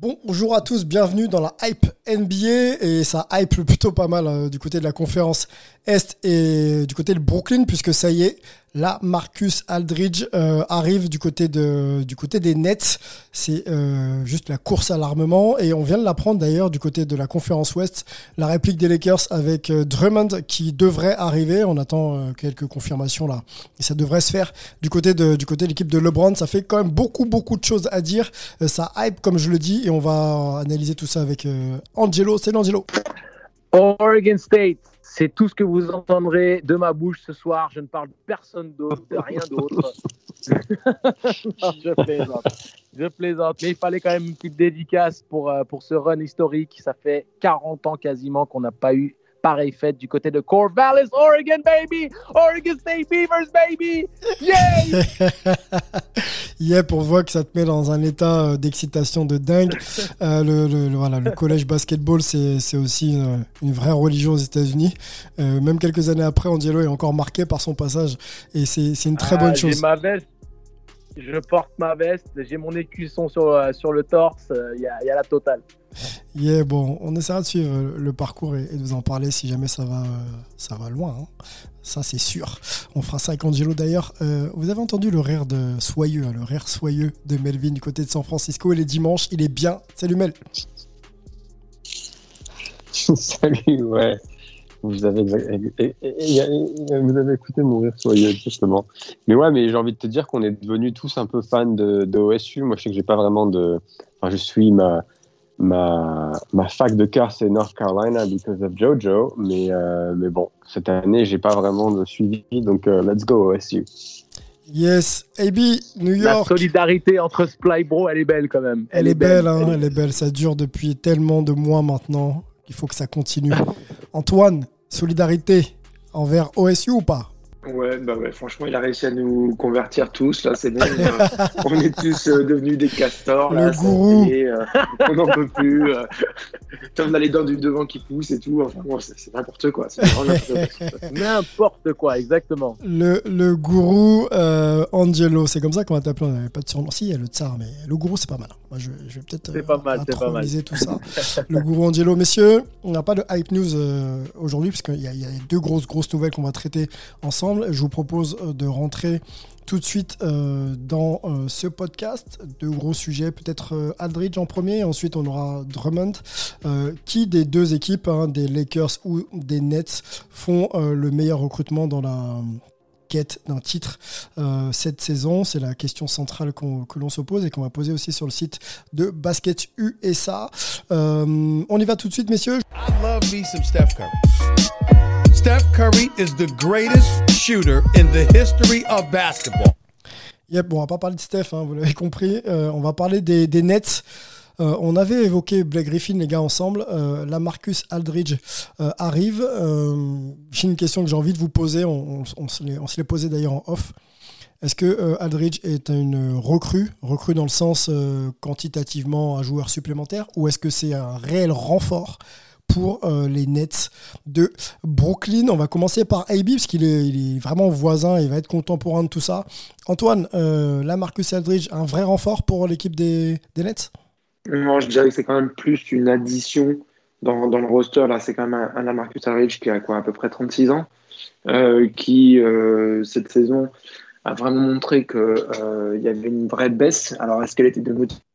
Bonjour à tous, bienvenue dans la hype NBA et ça hype plutôt pas mal euh, du côté de la conférence Est et du côté de Brooklyn puisque ça y est, là Marcus Aldridge euh, arrive du côté de du côté des Nets. C'est euh, juste la course à l'armement et on vient de l'apprendre d'ailleurs du côté de la conférence Ouest, la réplique des Lakers avec euh, Drummond qui devrait arriver. On attend quelques confirmations là et ça devrait se faire du côté de du côté l'équipe de LeBron. Ça fait quand même beaucoup beaucoup de choses à dire. Ça hype comme je le dis et on va analyser tout ça avec Angelo. C'est Angelo. Oregon State, c'est tout ce que vous entendrez de ma bouche ce soir. Je ne parle de personne d'autre, de rien d'autre. Non, je plaisante. Je plaisante. Mais il fallait quand même une petite dédicace pour, euh, pour ce run historique. Ça fait 40 ans quasiment qu'on n'a pas eu pareille fête du côté de Corvallis, Oregon, baby! Oregon State Beavers, baby! Yay! Yep, on voit que ça te met dans un état euh, d'excitation de dingue. Euh, le, le- le- voilà, le collège basketball, c'est aussi une, une vraie religion aux États-Unis. Euh, même quelques années après, Angelo est encore marqué par son passage. Et c'est une très Ah, bonne chose. ma veste. Je porte ma veste. J'ai mon écusson sur, euh, sur le torse. Il y, a, y a la totale. Yeah, bon, on essaiera de suivre le parcours et, et de vous en parler si jamais ça va, euh, ça va loin. hein. Ça, c'est sûr. On fera ça avec Angelo d'ailleurs. Euh, vous avez entendu le rire de soyeux, hein, le rire soyeux de Melvin du côté de San Francisco. Il est dimanche, il est bien. Salut Mel. Salut, ouais. Vous avez, vous avez écouté mon rire soyeux, justement. Mais ouais, mais j'ai envie de te dire qu'on est devenus tous un peu fans de, de OSU. Moi, je sais que j'ai pas vraiment de. Enfin, je suis ma, ma, ma fac de cœur, c'est North Carolina because of JoJo. Mais, euh, mais bon, cette année, j'ai pas vraiment de suivi. Donc, euh, let's go, OSU. Yes, AB, New La York. solidarité entre Sply Bro, elle est belle quand même. Elle est belle, hein, elle est belle. Ça dure depuis tellement de mois maintenant qu'il faut que ça continue. Antoine, solidarité envers OSU ou pas? Ouais, bah ouais, franchement, il a réussi à nous convertir tous. Là, c'est. Euh, on est tous euh, devenus des castors. Le là, gourou. est, euh, on n'en peut plus. Euh, on a les dents du devant qui poussent et tout. Enfin, bon, c'est n'importe quoi. C'est vraiment n'importe quoi. N'importe quoi, exactement. le, le gourou euh, Angelo, c'est comme ça qu'on va t'appeler. On n'avait pas de surnom. Si, il y a le tsar, mais le gourou, c'est pas mal. Moi, je, je vais peut-être C'est pas mal, c'est pas mal. tout ça. le gourou Angelo. Messieurs, on n'a pas de hype news euh, aujourd'hui, puisqu'il y, y a deux grosses, grosses nouvelles qu'on va traiter ensemble. Je vous propose euh, de rentrer tout de suite euh, dans euh, ce podcast. Deux gros sujets, peut-être Aldridge en premier, ensuite on aura Drummond. Qui des deux équipes, hein, des Lakers ou des Nets, font le meilleur recrutement dans la quête d'un titre cette saison C'est la question centrale que l'on se pose et qu'on va poser aussi sur le site de Basket USA. On y va tout de suite, messieurs. Love me some. Steph Curry is the greatest shooter in the history of basketball. Yep, bon, on va pas parler de Steph, hein, vous l'avez compris. Euh, on va parler des, des Nets. Euh, on avait évoqué Blake Griffin, les gars, ensemble. Euh, là, Marcus Aldridge euh, arrive. Euh, J'ai une question que j'ai envie de vous poser. On, on- on se l'est posé d'ailleurs en off. Est-ce que euh, Aldridge est une recrue, recrue dans le sens euh, quantitativement un joueur supplémentaire, ou est-ce que c'est un réel renfort pour euh, les Nets de Brooklyn On va commencer par AB, parce qu'il est, vraiment voisin, il va être contemporain de tout ça. Antoine, euh, Marcus Aldridge, un vrai renfort pour l'équipe des, des Nets? Moi, je dirais que c'est quand même plus une addition dans, dans le roster. Là, c'est quand même un, un Marcus Aldridge qui a quoi, à peu près 36 ans, euh, qui, euh, cette saison, a vraiment montré qu'il il y avait une vraie baisse. Alors, est-ce qu'elle était de motivation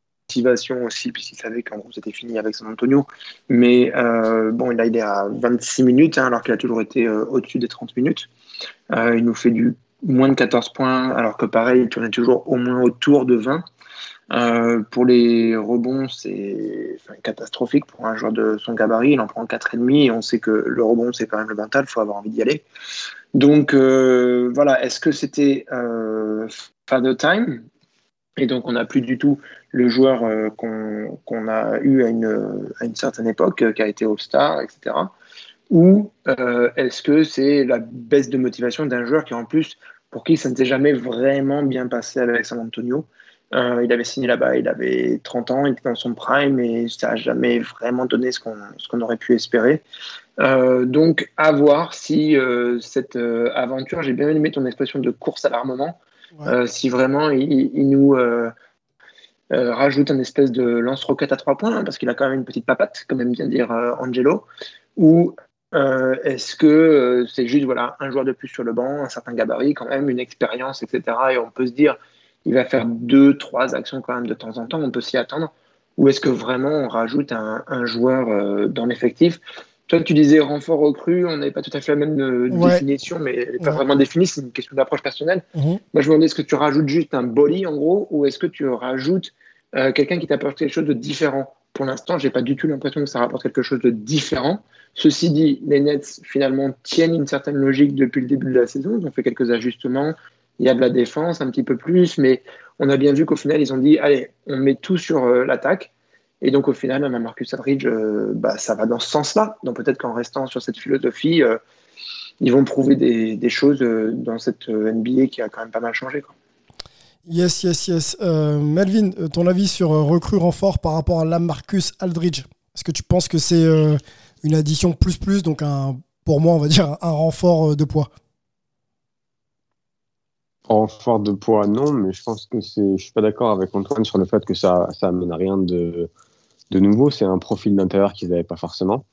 aussi, puisqu'il savait qu'en gros c'était fini avec San Antonio. Mais euh, bon, il est à 26 minutes, hein, alors qu'il a toujours été euh, au-dessus des 30 minutes. Euh, il nous fait du moins de 14 points, alors que pareil, il tournait toujours au moins autour de 20. Euh, pour les rebonds, c'est catastrophique pour un joueur de son gabarit. Il en prend 4,5 et on sait que le rebond, c'est quand même le mental, il faut avoir envie d'y aller. Donc voilà, est-ce que c'était euh, Father Time? Et donc on n'a plus du tout le joueur euh, qu'on a eu à une, certaine époque, euh, qui a été All-Star, etc. Ou euh, est-ce que c'est la baisse de motivation d'un joueur qui en plus, pour qui ça ne s'est jamais vraiment bien passé avec San Antonio? Il avait signé là-bas, il avait 30 ans, il était dans son prime et ça n'a jamais vraiment donné ce qu'on aurait pu espérer. Donc, à voir si cette aventure, j'ai bien aimé ton expression de course à l'armement, Euh, si vraiment il, nous euh, euh, rajoute un espèce de lance-roquette à trois points, hein, parce qu'il a quand même une petite papate, comme aime bien dire Angelo, ou est-ce que c'est juste voilà, un joueur de plus sur le banc, un certain gabarit, quand même, une expérience, etc. Et on peut se dire, il va faire deux, trois actions quand même de temps en temps, on peut s'y attendre. Ou est-ce que vraiment on rajoute un, joueur dans l'effectif? Toi, tu disais renfort recrue, on n'avait pas tout à fait la même euh, Ouais. définition, mais elle n'est pas Ouais. vraiment définie, c'est une question d'approche personnelle. Mhm. Moi, je me demandais, est-ce que tu rajoutes juste un body, en gros, ou est-ce que tu rajoutes euh, quelqu'un qui t'apporte quelque chose de différent? Pour l'instant, j'ai pas du tout l'impression que ça rapporte quelque chose de différent. Ceci dit, les Nets, finalement, tiennent une certaine logique depuis le début de la saison. Ils ont fait quelques ajustements. Il y a de la défense, un petit peu plus, mais on a bien vu qu'au final, ils ont dit, allez, on met tout sur euh, l'attaque. Et donc, au final, même à Marcus Aldridge, euh, bah, ça va dans ce sens-là. Donc, peut-être qu'en restant sur cette philosophie, euh, ils vont prouver des, des choses euh, dans cette NBA qui a quand même pas mal changé. Quoi. Yes, yes, yes. Euh, Melvin, ton avis sur recrue renfort par rapport à Lamarcus Aldridge? Est-ce que tu penses que c'est euh, une addition plus plus, donc un, pour moi, on va dire un renfort de poids? Renfort de poids, non, mais je pense que c'est. Je suis pas d'accord avec Antoine sur le fait que ça, ça amène rien de, de nouveau. C'est un profil d'intérieur qu'ils n'avaient pas forcément.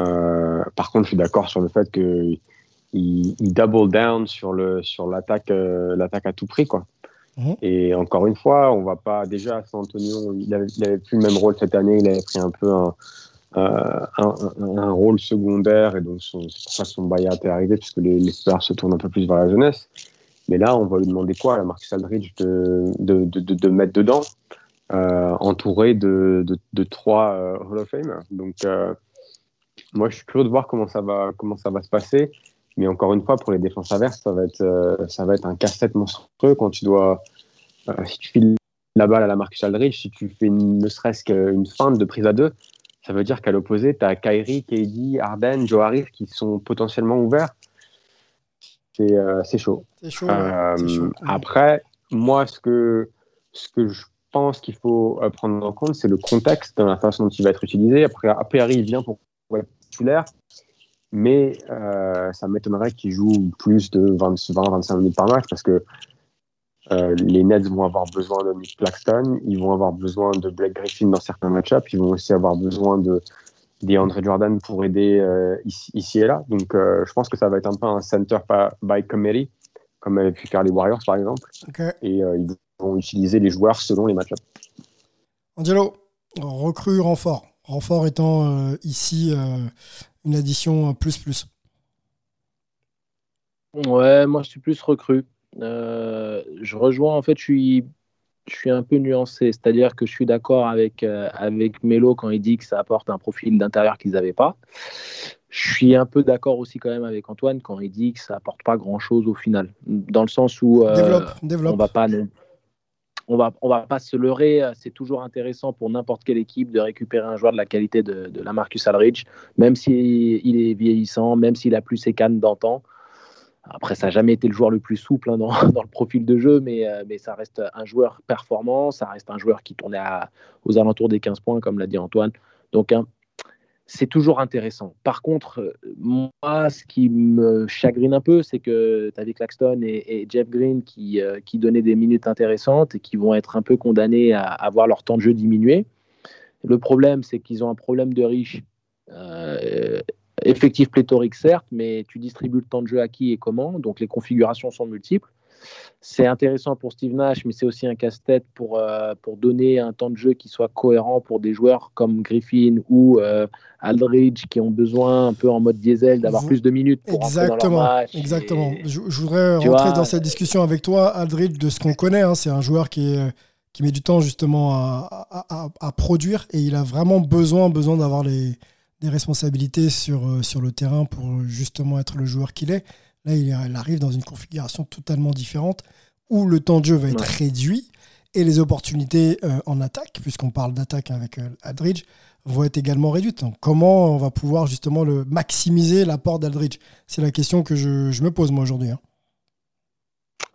Euh, par contre, je suis d'accord sur le fait que il, il double down sur le sur l'attaque euh, l'attaque à tout prix quoi. Mhm. Et encore une fois, on va pas déjà San Antonio, il avait, il avait plus le même rôle cette année, il avait pris un peu un, euh, un, un- un rôle secondaire et donc c'est pour ça que son buyout est arrivé puisque les, se tournent un peu plus vers la jeunesse. Mais là, on va lui demander quoi à Marcus Aldridge de, de, de, de, de mettre dedans, entouré de, de, de trois euh, Hall of Fame. Donc, euh, moi, je suis curieux de voir comment ça va, comment ça va se passer. Mais encore une fois, pour les défenses adverses, ça va être, euh, ça va être un casse-tête monstrueux quand tu dois, euh, si tu files la balle à la Marcus Aldridge, si tu fais une- ne serait-ce qu'une feinte de prise à deux, ça veut dire qu'à l'opposé, tu as Kyrie, KD, Arden, Joe Harris qui sont potentiellement ouverts. C'est euh, chaud. Chaud. ouais, Euh, chaud. après, moi, ce que, ce que je pense qu'il faut euh, prendre en compte, c'est le contexte dans la façon dont il va être utilisé. Après, Aperi, il vient pour être titulaire, mais euh, ça m'étonnerait qu'il joue plus de 20-25 minutes par match parce que euh, les Nets vont avoir besoin de Nick Claxton, ils vont avoir besoin de Blake Griffin dans certains match-ups, ils vont aussi avoir besoin de DeAndre Jordan pour aider euh, ici, ici et là. Donc, je pense que ça va être un peu un center by committee, comme avaient pu faire les Warriors, par exemple. Ok. Et ils vont utiliser les joueurs selon les match-ups. Angelo, recrue renfort. Renfort étant euh, ici euh, une addition euh, plus plus. Ouais, moi je suis plus recrue. Euh, je rejoins, en fait, je suis, je suis un peu nuancé, c'est-à-dire que je suis d'accord avec, euh, avec Melo quand il dit que ça apporte un profil d'intérieur qu'ils n'avaient pas. Je suis un peu d'accord aussi quand même avec Antoine quand il dit que ça apporte pas grand-chose au final, dans le sens où euh, développe, on développe. va pas non- on va va pas se leurrer c'est toujours intéressant pour n'importe quelle équipe de récupérer un joueur de la qualité de, la Marcus Aldridge même s'il est vieillissant même s'il a plus ses cannes d'antan. Après ça n'a jamais été le joueur le plus souple hein, dans, le profil de jeu mais, euh, mais ça reste un joueur performant ça reste un joueur qui tournait aux alentours des 15 points comme l'a dit Antoine. Donc un- c'est toujours intéressant. Par contre, euh, moi, ce qui me chagrine un peu, c'est que tu avais Claxton et, Jeff Green qui, euh, qui donnaient des minutes intéressantes et qui vont être un peu condamnés à, à voir leur temps de jeu diminuer. Le problème, c'est qu'ils ont un problème de riche. Euh, effectif pléthorique, certes, mais tu distribues le temps de jeu à qui et comment. Donc les configurations sont multiples. C'est intéressant pour Steve Nash, mais c'est aussi un casse-tête pour, euh, pour donner un temps de jeu qui soit cohérent pour des joueurs comme Griffin ou euh, Aldridge qui ont besoin un peu en mode diesel d'avoir plus de minutes pour exactement, dans leur match. Exactement. Je, voudrais rentrer dans cette discussion avec toi, Aldridge, de ce qu'on connaît. Hein. c'est un joueur qui, est, qui met du temps justement à, à, produire et il a vraiment besoin, besoin d'avoir les, des responsabilités sur, euh, sur le terrain pour justement être le joueur qu'il est. Là, il arrive dans une configuration totalement différente où le temps de jeu va être réduit et les opportunités euh, en attaque, puisqu'on parle d'attaque avec euh, Aldridge, vont être également réduites. Donc, comment on va pouvoir justement le maximiser l'apport d'Aldridge? C'est la question que je, me pose moi aujourd'hui. Hein.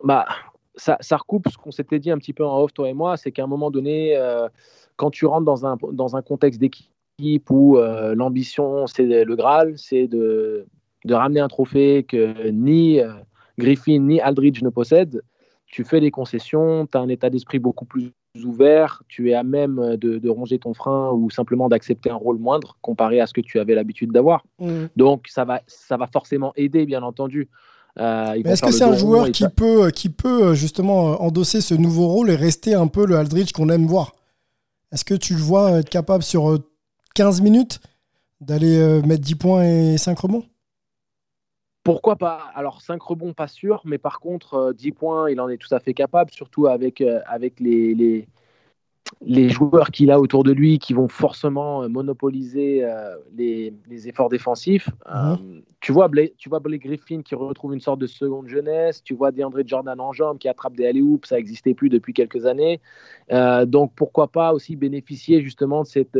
Bah, ça, recoupe ce qu'on s'était dit un petit peu en off, toi et moi, c'est qu'à un moment donné, euh, quand tu rentres dans un, dans un contexte d'équipe où l'ambition, c'est le Graal, c'est de de ramener un trophée que ni euh, Griffin ni Aldridge ne possèdent, tu fais des concessions, tu as un état d'esprit beaucoup plus ouvert, tu es à même de, ronger ton frein ou simplement d'accepter un rôle moindre comparé à ce que tu avais l'habitude d'avoir. Mm. Donc ça va, ça va forcément aider, bien entendu. Euh, est-ce que c'est un joueur qui peut, qui peut justement endosser ce nouveau rôle et rester un peu le Aldridge qu'on aime voir? Est-ce que tu le vois être capable sur 15 minutes d'aller euh, mettre 10 points et 5 rebonds? Pourquoi pas? Alors 5 rebonds, pas sûr, mais par contre, 10 euh, points, il en est tout à fait capable, surtout avec, euh, avec les, les, les joueurs qu'il a autour de lui qui vont forcément euh, monopoliser les, les, efforts défensifs. Mhm. tu, vois Blake, tu vois Blake Griffin qui retrouve une sorte de seconde jeunesse, tu vois DeAndre Jordan en jambes qui attrape des alley ça n'existait plus depuis quelques années. donc pourquoi pas aussi bénéficier justement de cette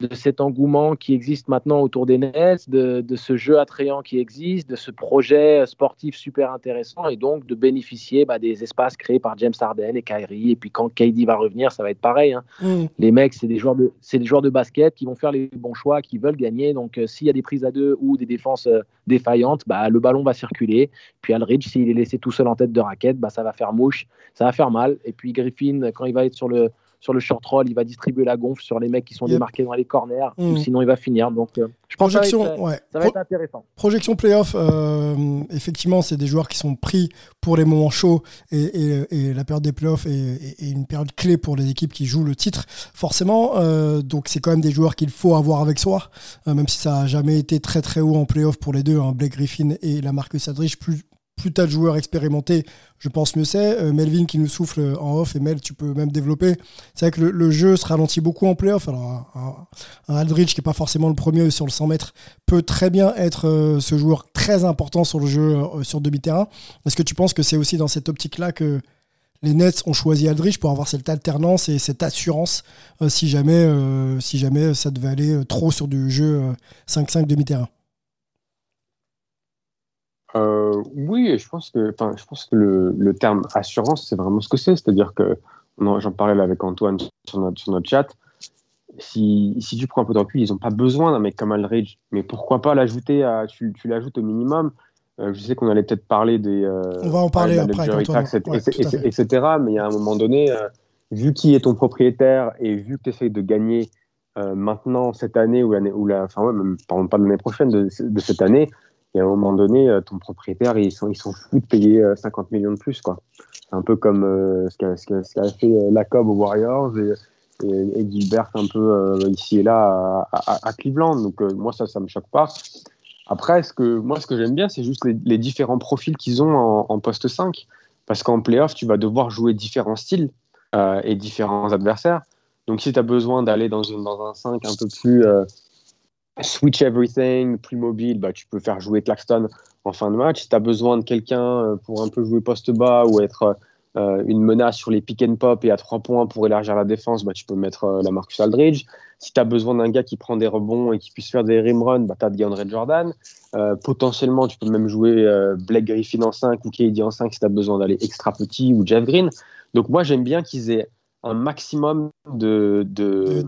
de cet engouement qui existe maintenant autour des Nets, de, ce jeu attrayant qui existe, de ce projet sportif super intéressant et donc de bénéficier bah, des espaces créés par James Harden et Kyrie. Et puis quand KD va revenir, ça va être pareil. Hein. Mm. Les mecs, c'est des, joueurs de, des joueurs de basket qui vont faire les bons choix, qui veulent gagner. Donc euh, s'il y a des prises à deux ou des défenses euh, défaillantes, bah, le ballon va circuler. Puis Aldridge, s'il est laissé tout seul en tête de raquette, bah, ça va faire mouche, ça va faire mal. Et puis Griffin, quand il va être sur le sur le short roll, il va distribuer la gonfle sur les mecs qui sont démarqués dans les corners, ou mm. sinon il va finir. Donc, euh, je pense que ça va être, intéressant. Projection playoff, euh, effectivement, c'est des joueurs qui sont pris pour les moments chauds et, la période des playoffs est, une période clé pour les équipes qui jouent le titre, forcément. Euh, donc, c'est quand même des joueurs qu'il faut avoir avec soi, même si ça n'a jamais été très très haut en playoff pour les deux, hein, Blake Griffin et la Marcus Aldridge, plus, plus tu as de joueurs expérimentés, je pense mieux c'est. Euh, Melvin qui nous souffle en off, et Mel, tu peux même développer. C'est vrai que le, jeu se ralentit beaucoup en playoff. Alors, un, Aldridge, qui n'est pas forcément le premier sur le 100 mètres, peut très bien être euh, ce joueur très important sur le jeu euh, sur demi-terrain. Est-ce que tu penses que c'est aussi dans cette optique-là que les Nets ont choisi Aldridge pour avoir cette alternance et cette assurance si, jamais, si jamais ça devait aller trop sur du jeu 5-5 demi-terrain? Euh, oui, je pense que, je pense que le, le terme assurance, c'est vraiment ce que c'est. C'est-à-dire que, j'en parlais avec Antoine sur notre, sur notre chat, si, si, tu prends un peu de recul, ils n'ont pas besoin d'un mec comme Aldridge. Mais pourquoi pas l'ajouter à, tu, tu l'ajoutes au minimum. Euh, je sais qu'on allait peut-être parler des. Euh, On va en parler après, Antoine. etc. Mais il y a un moment donné, vu qui est ton propriétaire et vu que tu essayes de gagner maintenant, cette année, ou, l'année, ou la, enfin, ouais, même, parlons pas de l'année prochaine, de, de cette année, et à un moment donné, euh, ton propriétaire, ils sont, ils sont fous de payer 50 euh, millions de plus. C'est un peu comme euh, ce qu'a ce fait Lacob aux Warriors et, Gilbert un peu ici et là à, Cleveland. Donc moi, ça, ça me choque pas. Après, ce que, moi, ce que j'aime bien, c'est juste les, différents profils qu'ils ont en, en, poste 5. Parce qu'en playoff, tu vas devoir jouer différents styles et différents adversaires. Donc si tu as besoin d'aller dans, dans un 5 un peu plus switch everything, plus mobile, bah, tu peux faire jouer Claxton en fin de match. Si tu as besoin de quelqu'un euh, pour un peu jouer poste bas ou être euh, une menace sur les pick and pop et à trois points pour élargir la défense, bah, tu peux mettre euh, la Marcus Aldridge. Si tu as besoin d'un gars qui prend des rebonds et qui puisse faire des rim runs, bah, tu as DeAndre Jordan. potentiellement, tu peux même jouer Blake Griffin en 5 ou KD en 5 si tu as besoin d'aller extra petit ou Jeff Green. Donc moi, j'aime bien qu'ils aient un maximum de, de,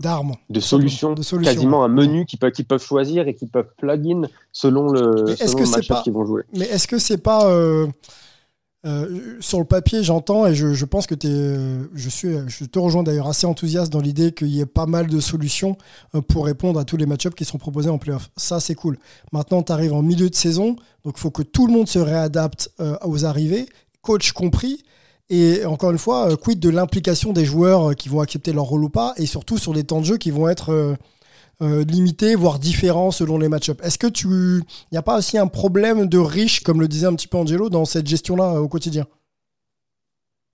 de, solutions, quasiment un menu qu'ils peuvent, peuvent choisir et qu'ils peuvent plug-in selon le, selon qu'ils vont jouer. Mais est-ce que c'est pas. Euh, euh, sur le papier, j'entends et je, je, pense que es, euh, je, suis, je te rejoins d'ailleurs assez enthousiaste dans l'idée qu'il y ait pas mal de solutions pour répondre à tous les match-ups qui sont proposés en playoff. Ça, c'est cool. Maintenant, tu arrives en milieu de saison, donc il faut que tout le monde se réadapte aux arrivées coach compris. Et encore une fois, quid de l'implication des joueurs qui vont accepter leur rôle ou pas, et surtout sur des temps de jeu qui vont être limités, voire différents selon les match-ups. Est-ce que tu, il n'y a pas aussi un problème de riche, comme le disait un petit peu Angelo, dans cette gestion-là au quotidien?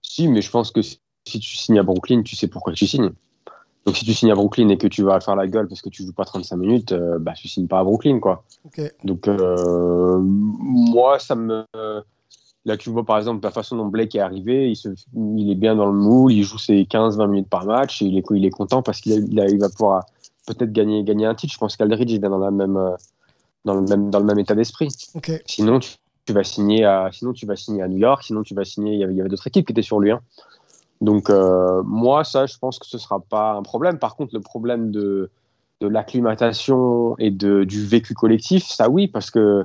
Si, mais je pense que si tu signes à Brooklyn, tu sais pourquoi tu signes. Donc si tu signes à Brooklyn et que tu vas faire la gueule parce que tu joues pas 35 minutes, euh, bah tu signes pas à Brooklyn quoi. Donc euh, moi ça me là tu vois par exemple la façon dont Blake est arrivé, il, se... il est bien dans le moule, il joue ses 15-20 minutes par match et il est, il est content parce qu'il il, va pouvoir peut-être gagner gagner un titre. Je pense qu'Aldridge est dans la même euh, dans le même dans le même état d'esprit. Sinon tu, vas signer à sinon tu vas signer à New York, sinon tu vas signer il y avait, avait d'autres équipes qui étaient sur lui. Hein. Donc, euh, moi, ça, je pense que ce ne sera pas un problème. Par contre, le problème de, de l'acclimatation et de, du vécu collectif, ça oui, parce que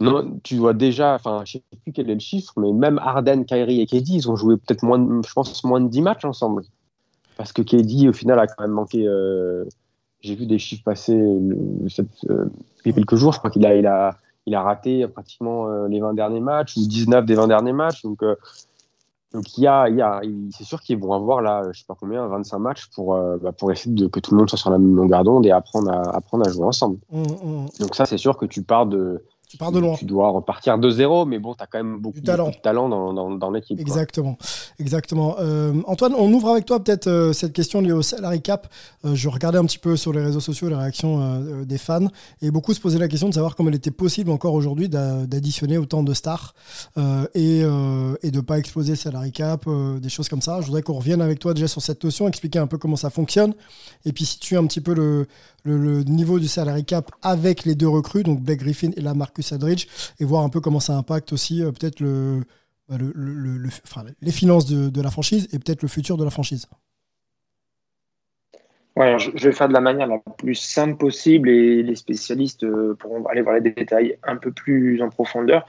non, tu vois déjà, enfin, je ne sais plus quel est le chiffre, mais même Arden, Kyrie et KD, ils ont joué peut-être moins, je pense, moins de 10 matchs ensemble. Parce que KD, au final, a quand même manqué. Euh, j'ai vu des chiffres passer euh, il y a quelques jours. Je crois qu'il a, il a, il a raté pratiquement les 20 derniers matchs ou 19 des 20 derniers matchs. Donc, donc il y a, il y a, c'est sûr qu'ils vont avoir là, je sais pas combien, 25 matchs pour, euh, bah, pour essayer de que tout le monde soit sur la même longueur d'onde et apprendre à, apprendre à jouer ensemble. Mmh, mmh. Donc ça, c'est sûr que tu pars de, tu pars de loin. Tu dois repartir de zéro, mais bon, tu as quand même beaucoup, de talent dans, dans, dans l'équipe. Exactement. Exactement. Euh, Antoine, on ouvre avec toi peut-être euh, cette question liée au salary cap. Euh, je regardais un petit peu sur les réseaux sociaux les réactions des fans et beaucoup se posaient la question de savoir comment il était possible encore aujourd'hui d'additionner autant de stars et, et de ne pas exploser le salary cap, des choses comme ça. Je voudrais qu'on revienne avec toi déjà sur cette notion, expliquer un peu comment ça fonctionne et puis situer un petit peu le, le, niveau du salary cap avec les deux recrues, donc Blake Griffin et la Marcus Aldridge, et voir un peu comment ça impacte aussi euh, peut-être le, bah, les finances de, la franchise et peut-être le futur de la franchise. Ouais, je, vais faire de la manière la plus simple possible et les spécialistes euh, pourront aller voir les détails un peu plus en profondeur.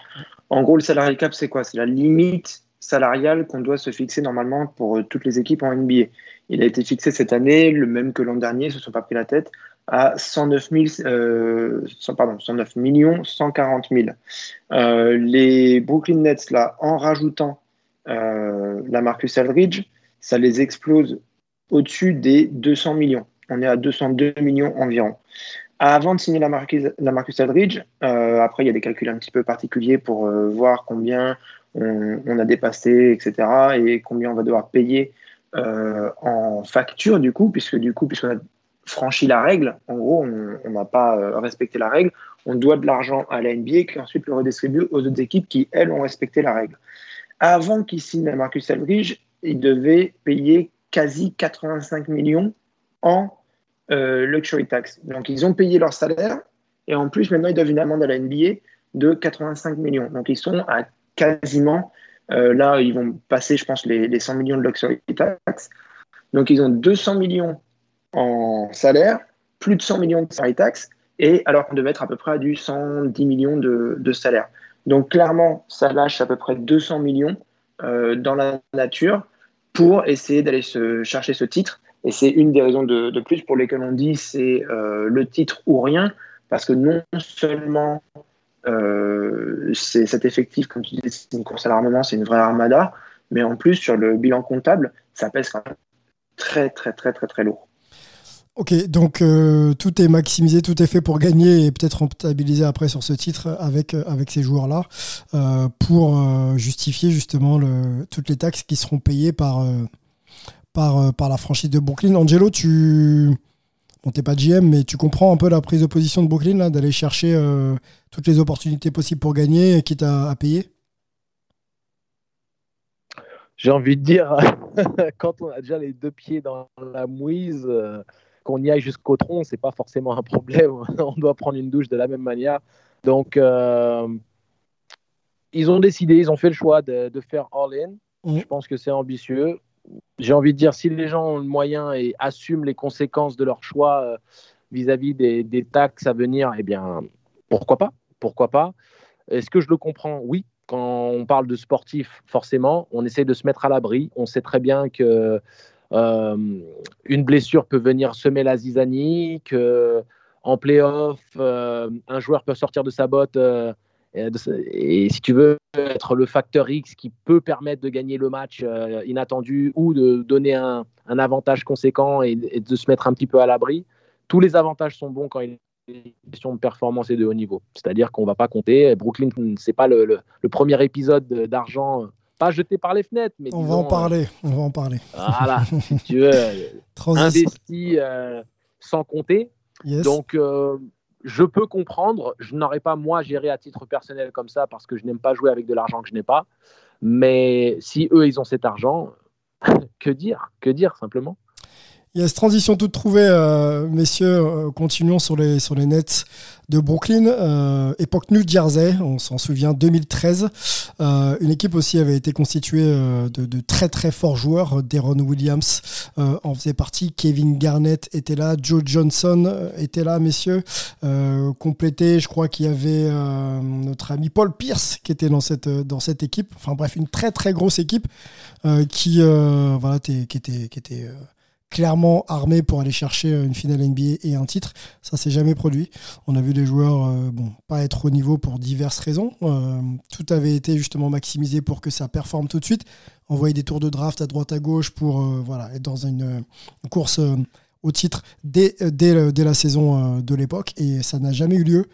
En gros, le salary cap, c'est quoi? C'est la limite salariale qu'on doit se fixer normalement pour euh, toutes les équipes en NBA. Il a été fixé cette année, le même que l'an dernier, ils ne se sont pas pris la tête, à 109, euh, pardon, 109 millions 140 000. Euh, les Brooklyn Nets, là, en rajoutant euh, la Marcus Aldridge, ça les explose au-dessus des 200 millions. On est à 202 millions environ. Avant de signer la Marcus, la Aldridge, après il y a des calculs un petit peu particuliers pour voir combien on, on, a dépassé, etc., et combien on va devoir payer en facture du coup, puisque du coup, puisqu'on a franchi la règle. En gros, on n'a pas euh, respecté la règle. On doit de l'argent à la NBA qui ensuite le redistribue aux autres équipes qui, elles, ont respecté la règle. Avant qu'il signe à Marcus Aldridge, il devait payer quasi 85 millions en euh, luxury tax. Donc, ils ont payé leur salaire et en plus, maintenant, ils doivent une amende à la NBA de 85 millions. Donc, ils sont à quasiment, euh, là, ils vont passer, je pense, les, les 100 millions de luxury tax. Donc, ils ont 200 millions en salaire, plus de 100 millions de salary tax, et alors qu'on devait être à peu près à du 110 millions de, de salaire. Donc clairement, ça lâche à peu près 200 millions euh, dans la nature pour essayer d'aller se chercher ce titre. Et c'est une des raisons de, plus pour lesquelles on dit c'est euh, le titre ou rien, parce que non seulement euh, c'est cet effectif, comme tu disais, c'est une course à l'armement, c'est une vraie armada, mais en plus sur le bilan comptable, ça pèse quand même très très très très très lourd. Ok, donc euh, tout est maximisé, tout est fait pour gagner et peut-être rentabiliser après sur ce titre avec, euh, avec ces joueurs-là euh, pour justifier justement toutes les taxes qui seront payées par, par, par la franchise de Brooklyn. Angelo, tu. Bon, t'es pas GM, mais tu comprends un peu la prise de position de Brooklyn, d'aller chercher toutes les opportunités possibles pour gagner, quitte à payer? J'ai envie de dire, quand on a déjà les deux pieds dans la mouise qu'on y aille jusqu'au tronc, c'est pas forcément un problème. On doit prendre une douche de la même manière. Donc, euh, ils ont décidé, ils ont fait le choix de, faire all-in. Mmh. Je pense que c'est ambitieux. J'ai envie de dire, si les gens ont le moyen et assument les conséquences de leur choix euh, vis-à-vis des, des, taxes à venir, eh bien, pourquoi pas? Pourquoi pas? Est-ce que je le comprends? Oui. Quand on parle de sportif, forcément, on essaie de se mettre à l'abri. On sait très bien que euh, une blessure peut venir semer la zizanie, en playoff, euh, un joueur peut sortir de sa botte euh, Et, si tu veux être le facteur X qui peut permettre de gagner le match inattendu ou de donner un, avantage conséquent et, de se mettre un petit peu à l'abri, tous les avantages sont bons quand il est question de performance et de haut niveau. C'est-à-dire qu'on ne va pas compter. Brooklyn, c'est pas le, premier épisode d'argent pas jeté par les fenêtres. Mais on va en parler. On va en parler. Voilà, si tu veux, investi euh, sans compter. Donc, euh, je peux comprendre. Je n'aurais pas, moi, géré à titre personnel comme ça parce que je n'aime pas jouer avec de l'argent que je n'ai pas. Mais si eux, ils ont cet argent, que dire Que dire simplement il y a cette transition toute trouvée, euh, messieurs. Euh, continuons sur les, sur les nets de Brooklyn. Euh, époque New Jersey, on s'en souvient, 2013. une équipe aussi avait été constituée de, de, très très forts joueurs. Deron Williams en faisait partie. Kevin Garnett était là. Joe Johnson était là, messieurs. complété, je crois qu'il y avait notre ami Paul Pierce qui était dans cette, dans cette équipe. Enfin bref, une très très grosse équipe qui, voilà, qui était. Qui était clairement armé pour aller chercher une finale NBA et un titre. Ça s'est jamais produit. On a vu des joueurs euh, pas être au niveau pour diverses raisons. Euh, tout avait été justement maximisé pour que ça performe tout de suite. Envoyer des tours de draft à droite à gauche pour euh, voilà, être dans une, course au titre dès, la saison de l'époque. Et ça n'a jamais eu lieu.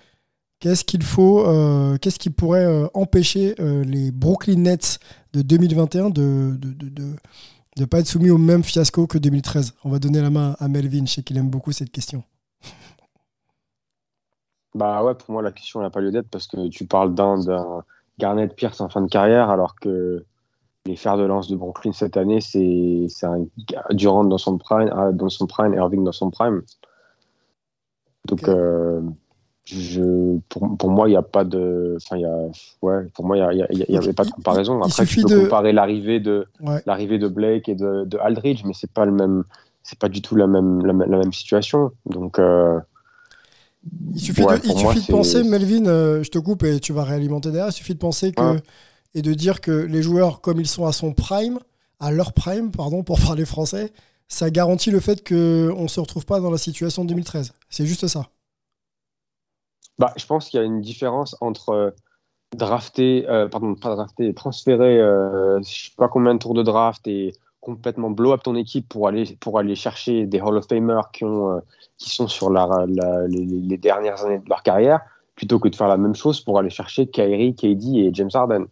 Qu'est-ce qu'il faut, qu'est-ce qui pourrait empêcher les Brooklyn Nets de 2021 de, de, de de ne pas être soumis au même fiasco que 2013 On va donner la main à Melvin, je sais qu'il aime beaucoup cette question. Bah ouais, pour moi, la question n'a pas lieu d'être parce que tu parles d'un Garnett Pierce en fin de carrière alors que les fers de lance de Brooklyn cette année, c'est un Durant dans son prime, ah, dans son prime, Irving dans son prime. Donc, euh, je, pour, pour, moi, il n'y a pas de. Enfin, y a, ouais, pour moi, il n'y avait pas de comparaison. Après, tu peux de... comparer l'arrivée de, l'arrivée de Blake et de, de Aldridge, mais c'est pas le même. C'est pas du tout la même, la, même situation. Donc. Euh, il suffit de, il suffit de penser, Melvin, euh, je te coupe et tu vas réalimenter derrière. Il suffit de penser que. Et de dire que les joueurs, comme ils sont à son prime, à leur prime, pardon, pour parler français, ça garantit le fait qu'on ne se retrouve pas dans la situation de 2013. C'est juste ça. Bah, je pense qu'il y a une différence entre euh, drafter, euh, pardon, pas drafter, transférer, euh, je sais pas combien de tours de draft et complètement blow up ton équipe pour aller, pour aller chercher des Hall of Famers qui, ont, qui sont sur les, dernières années de leur carrière, plutôt que de faire la même chose pour aller chercher Kyrie, KD et James Harden.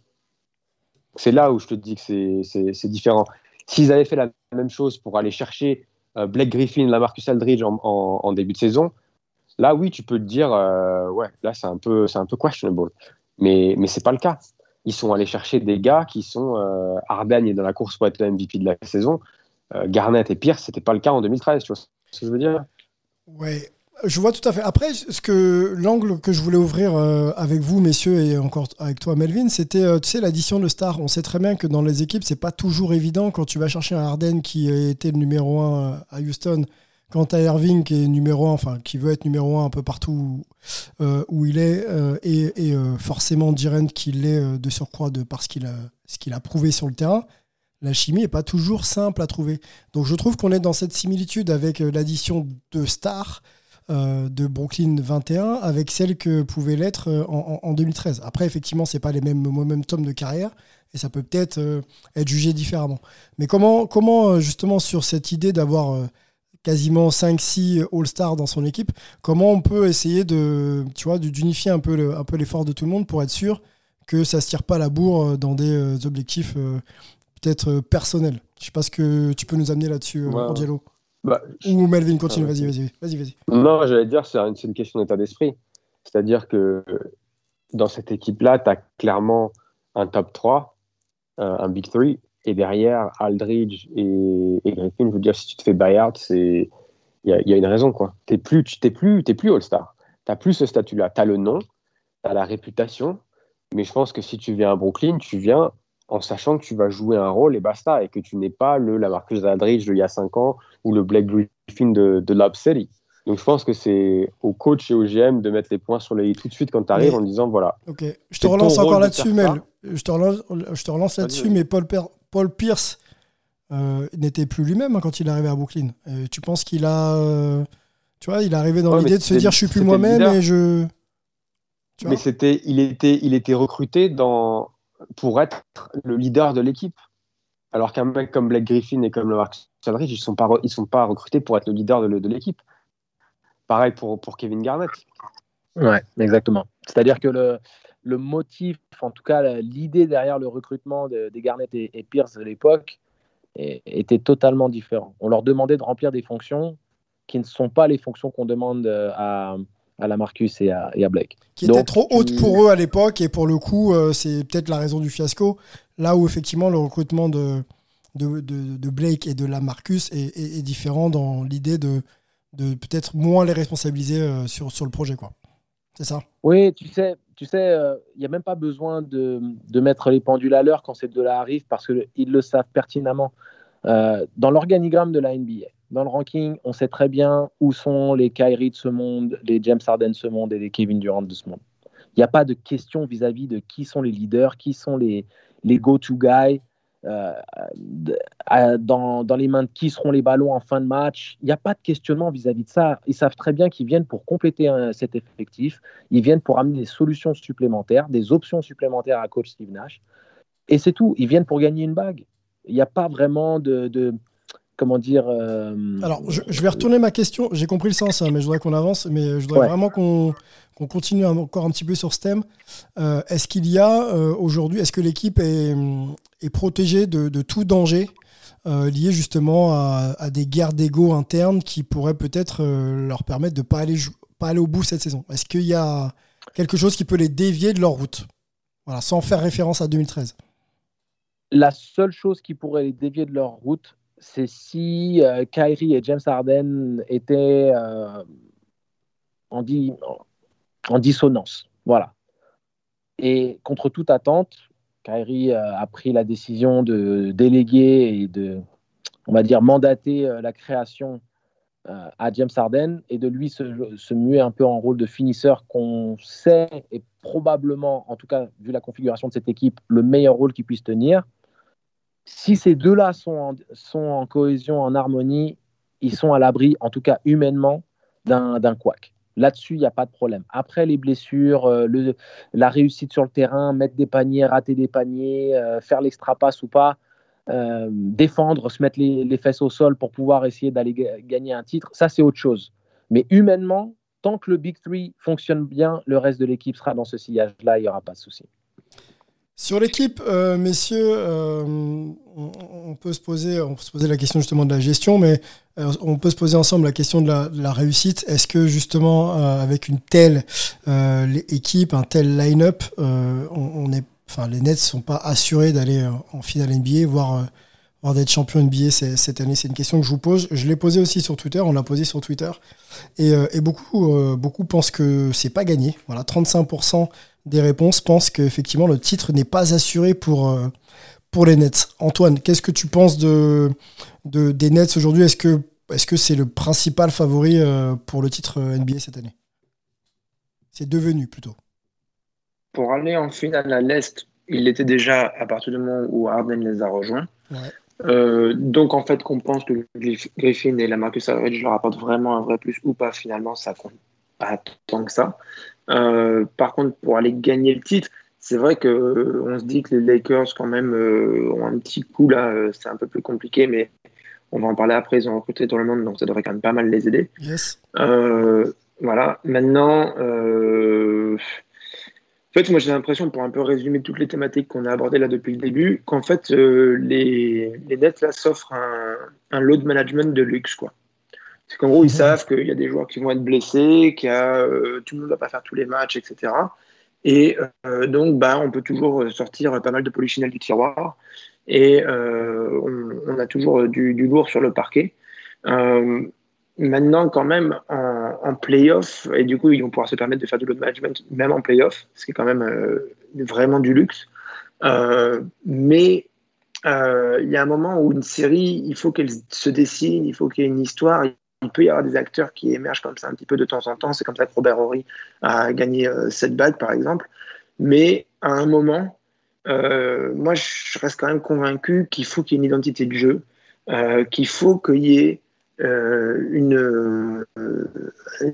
C'est là où je te dis que c'est différent. S'ils avaient fait la même chose pour aller chercher Blake Griffin, Lamarcus Aldridge en, en début de saison, Là, oui, tu peux te dire, euh, ouais, là, c'est un peu, c'est un peu questionable. Mais, mais c'est pas le cas. Ils sont allés chercher des gars qui sont euh, Arden est dans la course pour être le MVP de la saison. Euh, Garnett et Pierce, c'était pas le cas en 2013. Tu vois ce que je veux dire? Ouais, je vois tout à fait. Après, ce que l'angle que je voulais ouvrir euh, avec vous, messieurs, et encore avec toi, Melvin, c'était, tu sais, l'addition de stars. On sait très bien que dans les équipes, c'est pas toujours évident quand tu vas chercher un Arden qui était le numéro 1 à Houston Quant à Irving, qui est numéro 1, enfin, qui veut être numéro 1 un peu partout euh, où il est, euh, et, euh, forcément Durant qui l'est de surcroît de parce ce qu'il a prouvé sur le terrain, la chimie n'est pas toujours simple à trouver. Donc je trouve qu'on est dans cette similitude avec l'addition de stars de Brooklyn 21 avec celle que pouvait l'être en, 2013. Après, effectivement, c'est pas les mêmes momentum de carrière et ça peut peut-être être jugé différemment. Mais comment, comment justement sur cette idée d'avoir quasiment 5-6 All-Stars dans son équipe, comment on peut essayer de, tu vois, d'unifier un peu, le, un peu l'effort de tout le monde pour être sûr que ça ne se tire pas la bourre euh, dans des euh, objectifs euh, peut-être personnels? Je sais pas ce que tu peux nous amener là-dessus, Angelo. Bah, Ou Melvin, continue, vas-y, vas-y, vas-y, vas-y. Non, j'allais dire, c'est une, une question d'état d'esprit. C'est-à-dire que dans cette équipe-là, tu as clairement un top 3, un Big 3, et derrière, Aldridge et, Griffin, je veux dire, si tu te fais buyout, c'est il y, a une raison. quoi. Tu n'es plus, t'es plus, es plus All-Star. Tu n'as plus ce statut-là. Tu as le nom, tu as la réputation, mais je pense que si tu viens à Brooklyn, tu viens en sachant que tu vas jouer un rôle et basta, et que tu n'es pas le Lamarcus Aldridge d'il y a 5 ans ou le Blake Griffin de, de Lob City. Donc je pense que c'est au coach et au GM de mettre les points sur les i tout de suite quand tu arrives en disant voilà. Ok, je te relance encore là-dessus, Mel. Je te relance, je te relance là-dessus, mais Paul, Paul Pierce euh, n'était plus lui-même hein, quand il est arrivé à Brooklyn. tu penses qu'il a. Euh, tu vois, il est arrivé dans l'idée de se dire je suis plus moi-même et je. mais c'était, il était, il était recruté dans, pour être le leader de l'équipe. Alors qu'un mec comme Blake Griffin et comme Mark Aldridge, ils sont pas, ils sont pas recrutés pour être le leader de, de l'équipe. Pareil pour, pour Kevin Garnett. Ouais, exactement. C'est-à-dire que le, le motif, en tout cas l'idée derrière le recrutement de, des Garnett et, Pierce de l'époque était totalement différent. On leur demandait de remplir des fonctions qui ne sont pas les fonctions qu'on demande euh, à, à la Marcus et à, et à Blake. Qui étaient trop hautes pour eux à l'époque et pour le coup, euh, c'est peut-être la raison du fiasco. Là où effectivement le recrutement de, de, de, Blake et de la Marcus est, est, différent dans l'idée de, de peut-être moins les responsabiliser euh, sur, sur le projet. quoi. Oui, tu sais, tu sais, il euh, n'y a même pas besoin de, de, mettre les pendules à l'heure quand ces deux-là arrivent parce qu'ils le savent pertinemment. Euh, dans l'organigramme de la NBA, dans le ranking, on sait très bien où sont les Kyrie de ce monde, les James Harden de ce monde et les Kevin Durant de ce monde. Il n'y a pas de question vis-à-vis de qui sont les leaders, qui sont les, les go-to guys, euh, dans, dans, les mains de qui seront les ballons en fin de match. Il n'y a pas de questionnement vis-à-vis de ça. Ils savent très bien qu'ils viennent pour compléter cet effectif. Ils viennent pour amener des solutions supplémentaires, des options supplémentaires à coach Steve Nash. Et c'est tout. Ils viennent pour gagner une bague. Il n'y a pas vraiment de, de comment dire. Euh, Alors, je, vais retourner ma question. J'ai compris le sens, hein, mais je voudrais qu'on avance. Mais je voudrais vraiment qu'on continue encore un petit peu sur ce thème. Euh, est-ce qu'il y a euh, aujourd'hui, est-ce que l'équipe est, est, protégée de, tout danger lié justement à, des guerres d'ego internes qui pourraient peut-être leur permettre de ne pas aller, pas aller au bout cette saison Est-ce qu'il y a quelque chose qui peut les dévier de leur route? Voilà, sans faire référence à 2013 la seule chose qui pourrait les dévier de leur route, c'est si euh, Kyrie et James Harden étaient euh, en, en, dissonance. Voilà. Et contre toute attente, Kyrie euh, a pris la décision de déléguer et de, on va dire, mandater la création à James Harden et de lui se, muer un peu en rôle de finisseur qu'on sait est probablement, en tout cas vu la configuration de cette équipe, le meilleur rôle qu'il puisse tenir si ces deux-là sont sont en cohésion, en harmonie, ils sont à l'abri, en tout cas humainement, d'un couac. Là-dessus, il n'y a pas de problème. Après les blessures, euh, la réussite sur le terrain, mettre des paniers, rater des paniers, euh, faire l'extra passe ou pas, euh, défendre, se mettre les, les, fesses au sol pour pouvoir essayer d'aller gagner un titre, ça c'est autre chose. Mais humainement, tant que le Big Three fonctionne bien, le reste de l'équipe sera dans ce sillage-là, il n'y aura pas de souci. Sur l'équipe, euh, messieurs, euh, on, peut se poser, on peut se poser la question justement de la gestion, mais euh, on peut se poser ensemble la question de la, réussite. Est-ce que justement, avec une telle équipe, un tel line-up, on, est, enfin, les Nets sont pas assurés d'aller en finale NBA, voire, voire d'être champion NBA cette année? C'est une question que je vous pose. Je l'ai posée aussi sur Twitter, on l'a posée sur Twitter, et, et beaucoup, beaucoup pensent que c'est pas gagné. Voilà, 35% des réponses pensent qu'effectivement le titre n'est pas assuré pour, euh, pour les Nets. Antoine, qu'est-ce que tu penses de, de des Nets aujourd'hui? Est-ce que est-ce que c'est le principal favori euh, pour le titre euh, NBA cette année? C'est devenu plutôt. Pour aller en finale à l'Est, il était déjà à partir du moment où Harden les a rejoints. donc en fait, qu'on pense que Griffin et la Marcus Aldridge leur apportent vraiment un vrai plus ou pas, finalement, ça compte pas tant que ça. Euh, par contre, pour aller gagner le titre, c'est vrai que euh, on se dit que les Lakers quand même euh, ont un petit coup là, c'est un peu plus compliqué, mais on va en parler après. Ils ont recruté tout le monde, donc ça devrait quand même pas mal les aider. Yes. voilà. Maintenant, en fait, moi j'ai l'impression, pour un peu résumer toutes les thématiques qu'on a abordées là depuis le début, qu'en fait les, les Nets là s'offrent un, un load management de luxe quoi. C'est qu'en gros, ils savent qu'il y a des joueurs qui vont être blessés, qu'il euh, tout le monde ne va pas faire tous les matchs, etc. Et euh, donc, bah, on peut toujours sortir pas mal de polychinelles du tiroir. Et euh, on, a toujours du, lourd sur le parquet. maintenant, quand même, en, en playoff, et du coup, ils vont pouvoir se permettre de faire du load management même en playoff, ce qui est quand même vraiment du luxe. mais il y a un moment où une série, il faut qu'elle se dessine, il faut qu'il y ait une histoire, il peut y avoir des acteurs qui émergent comme ça un petit peu de temps en temps. C'est comme ça que Robert Horry a gagné euh, cette bague, par exemple. Mais à un moment, euh, moi, je reste quand même convaincu qu'il faut qu'il y ait une identité de jeu, euh, qu'il faut qu'il y ait une,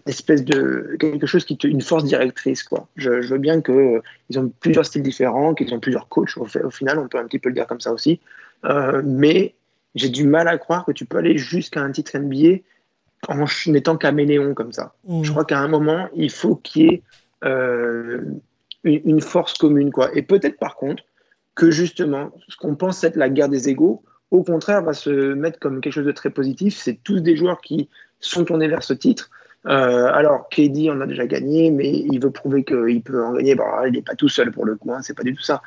espèce de quelque chose qui te, une force directrice quoi. Je, veux bien que ils ont plusieurs styles différents, qu'ils ont plusieurs coachs au, au, final, on peut un petit peu le dire comme ça aussi. Mais j'ai du mal à croire que tu peux aller jusqu'à un titre NBA en étant caméléon comme ça. Mmh. Je crois qu'à un moment, il faut qu'il y ait euh, une, une, force commune quoi. Et peut-être par contre que justement, ce qu'on pense être la guerre des égaux au contraire, va se mettre comme quelque chose de très positif. C'est tous des joueurs qui sont tournés vers ce titre. Euh, alors, KD en a déjà gagné, mais il veut prouver qu'il peut en gagner. Bon, il n'est pas tout seul pour le coup, hein, c'est pas du tout ça.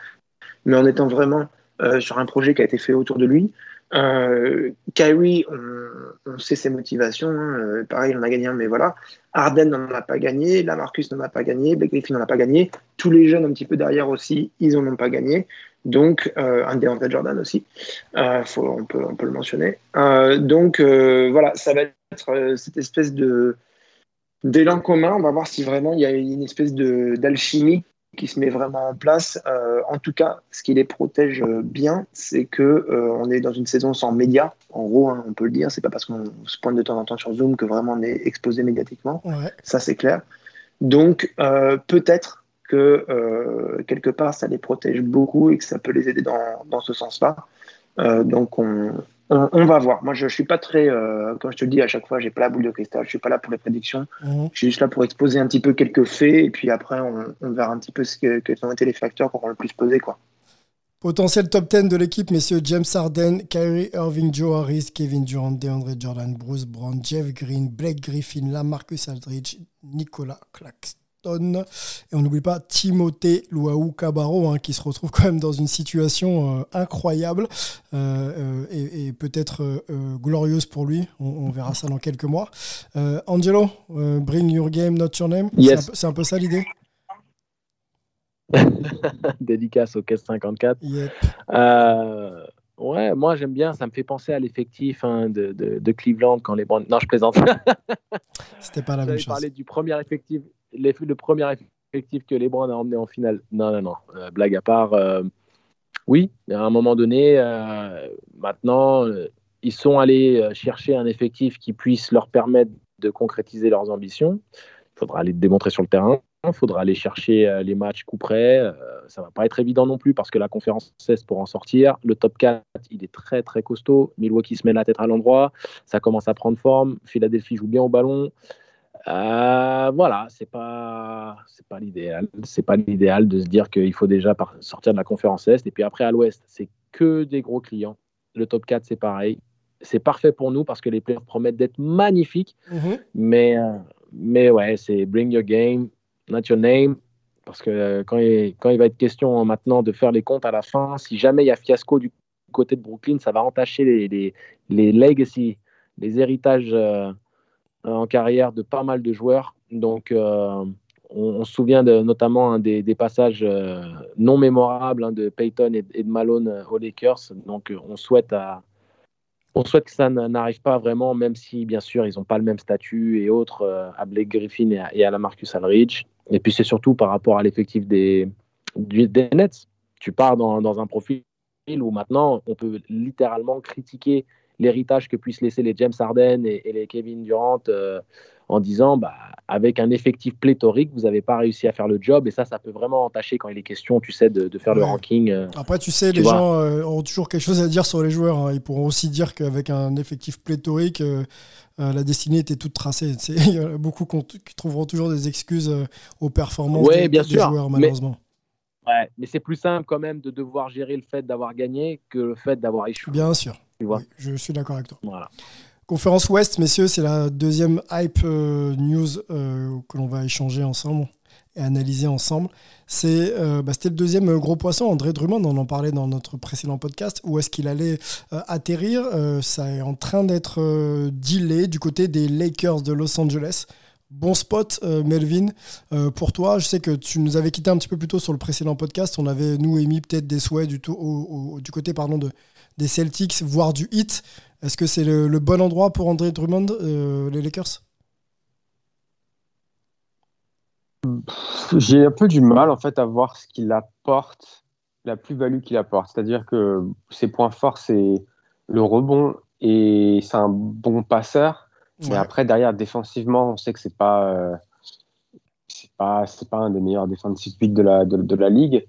Mais en étant vraiment euh, sur un projet qui a été fait autour de lui. Euh, Kyrie, on, on, sait ses motivations. Hein. Euh, pareil, il en a gagné un, mais voilà. Arden n'en a pas gagné. Lamarcus n'en a pas gagné. Blake Griffin n'en a pas gagné. Tous les jeunes un petit peu derrière aussi, ils n'en ont pas gagné. Donc, euh, un DeAndre Jordan aussi, euh, on, peut, on le mentionner. Euh, donc, voilà, ça va être cette espèce de d'élan commun. On va voir si vraiment il y a une espèce d'alchimie qui se met vraiment en place. Euh, en tout cas, ce qui les protège bien, c'est que on est dans une saison sans médias. En gros, hein, on peut le dire. C'est pas parce qu'on se pointe de temps en temps sur Zoom que vraiment on est exposé médiatiquement. Ouais. Ça, c'est clair. Donc, peut-être que euh, quelque part ça les protège beaucoup et que ça peut les aider dans, dans ce sens-là. Euh, donc on, on, on, va voir. Moi je, je suis pas très, euh, comme je te le dis à chaque fois, j'ai pas la boule de cristal, je suis pas là pour les prédictions. Mmh. Je suis juste là pour exposer un petit peu quelques faits et puis après on, on verra un petit peu ce que, quels ont été les facteurs auront le plus pesé quoi. Potentiel top 10 de l'équipe, messieurs James Harden, Kyrie Irving, Joe Harris, Kevin Durant, DeAndre Jordan, Bruce Brown, Jeff Green, Blake Griffin, Lamarcus Aldridge, Nicolas Claxton. Et on n'oublie pas Timothée Luau Cabarro, hein, qui se retrouve quand même dans une situation euh, incroyable euh, et, et peut-être euh, glorieuse pour lui. On, on, verra ça dans quelques mois. Angelo, bring your game, not your name. Yes. C'est un, un, peu ça l'idée Dédicace au Caisse 54. Yep. Ouais, moi j'aime bien, ça me fait penser à l'effectif hein, de, de, de, Cleveland quand les Browns. Non, je plaisante. C'était pas la même chose. parlé du premier effectif, les, le premier effectif que les Browns a emmené en finale. Non, non, non. Euh, blague à part, euh, oui, à un moment donné, euh, maintenant, ils sont allés chercher un effectif qui puisse leur permettre de concrétiser leurs ambitions. Il faudra aller démontrer sur le terrain. Il faudra aller chercher les matchs coup près. ça va pas être évident non plus parce que la conférence 16 pour en sortir. Le top 4, il est très très costaud. Milwaukee se met la tête à l'endroit. Ça commence à prendre forme. Philadelphie joue bien au ballon. Euh, voilà, c'est pas c'est pas l'idéal. C'est pas l'idéal de se dire qu'il faut déjà sortir de la conférence Est et puis après à l'Ouest, c'est que des gros clients. Le top 4, c'est pareil. C'est parfait pour nous parce que les playoffs promettent d'être magnifiques. Mm -hmm. Mais euh, mais ouais, c'est bring your game, not your name. Parce que euh, quand il, quand il va être question maintenant de faire les comptes à la fin, si jamais il y a fiasco du côté de Brooklyn, ça va entacher les, les, les legacy, les héritages euh, en carrière de pas mal de joueurs. Donc, euh, on, se souvient notamment hein, des, passages euh, non mémorables hein, de Peyton et, de Malone aux Lakers. Donc, on souhaite, on souhaite que ça n'arrive pas vraiment, même si, bien sûr, ils n'ont pas le même statut et autres euh, à Blake Griffin et à, et à la Marcus Aldridge. Et puis, c'est surtout par rapport à l'effectif des, des Nets. Tu pars dans, dans un profil où maintenant, on peut littéralement critiquer l'héritage que puissent laisser les James Harden et, et les Kevin Durant euh, en disant bah, avec un effectif pléthorique, vous n'avez pas réussi à faire le job et ça, ça peut vraiment entacher quand il est question, tu sais, de, de faire ouais. le ranking. Euh, Après, tu sais, tu les gens euh, ont toujours quelque chose à dire sur les joueurs. Hein. Ils pourront aussi dire qu'avec un effectif pléthorique, euh, la destinée était toute tracée. Il y a beaucoup qui trouveront toujours des excuses aux performances ouais, des, bien des sûr, joueurs, malheureusement. Mais, ouais, mais c'est plus simple quand même de devoir gérer le fait d'avoir gagné que le fait d'avoir échoué. Bien sûr. Tu vois oui, je suis d'accord avec toi. Voilà. Conférence Ouest, messieurs, c'est la deuxième hype euh, news euh, que l'on va échanger ensemble et analyser ensemble. C'est, euh, bah, c'était le deuxième gros poisson, André Drummond, on en parlait dans notre précédent podcast, où est-ce qu'il allait atterrir? Ça est en train d'être dealé du côté des Lakers de Los Angeles. Bon spot, Melvin. Pour toi, je sais que tu nous avais quitté un petit peu plus tôt sur le précédent podcast. On avait, nous, émis peut-être des souhaits du, tout, au, au, du côté pardon, de, des Celtics, voire du Heat. Est-ce que c'est le, le, bon endroit pour André Drummond, euh, les Lakers? J'ai un peu du mal en fait à voir ce qu'il apporte, la plus-value qu'il apporte. C'est-à-dire que ses points forts, c'est le rebond et c'est un bon passeur. Mais après, derrière, défensivement, on sait que c'est pas, euh, c'est pas, c'est pas un des meilleurs defensive de la, de, de la ligue.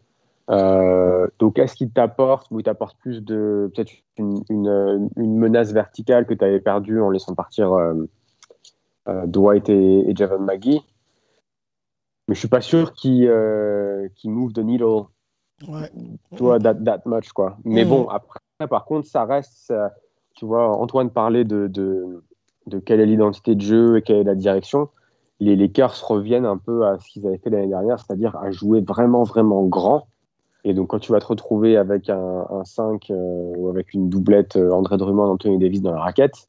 Euh, donc, est-ce qu'il t'apporte ou il t'apporte plus de peut-être une, une, une menace verticale que tu avais perdue en laissant partir euh, euh, Dwight et, et Javon McGee? Mais je suis pas sûr qu'il move the needle Ouais. tu vois, that, that much, quoi. Mais Mhm. bon, après, par contre, ça reste, tu vois, Antoine parlait de, de, de quelle est l'identité de jeu et quelle est la direction. Les Lakers reviennent un peu à ce qu'ils avaient fait l'année dernière, c'est-à-dire à jouer vraiment, vraiment grand. Et donc, quand tu vas te retrouver avec un, un 5 euh, ou avec une doublette euh, André Drummond, Anthony Davis dans la raquette,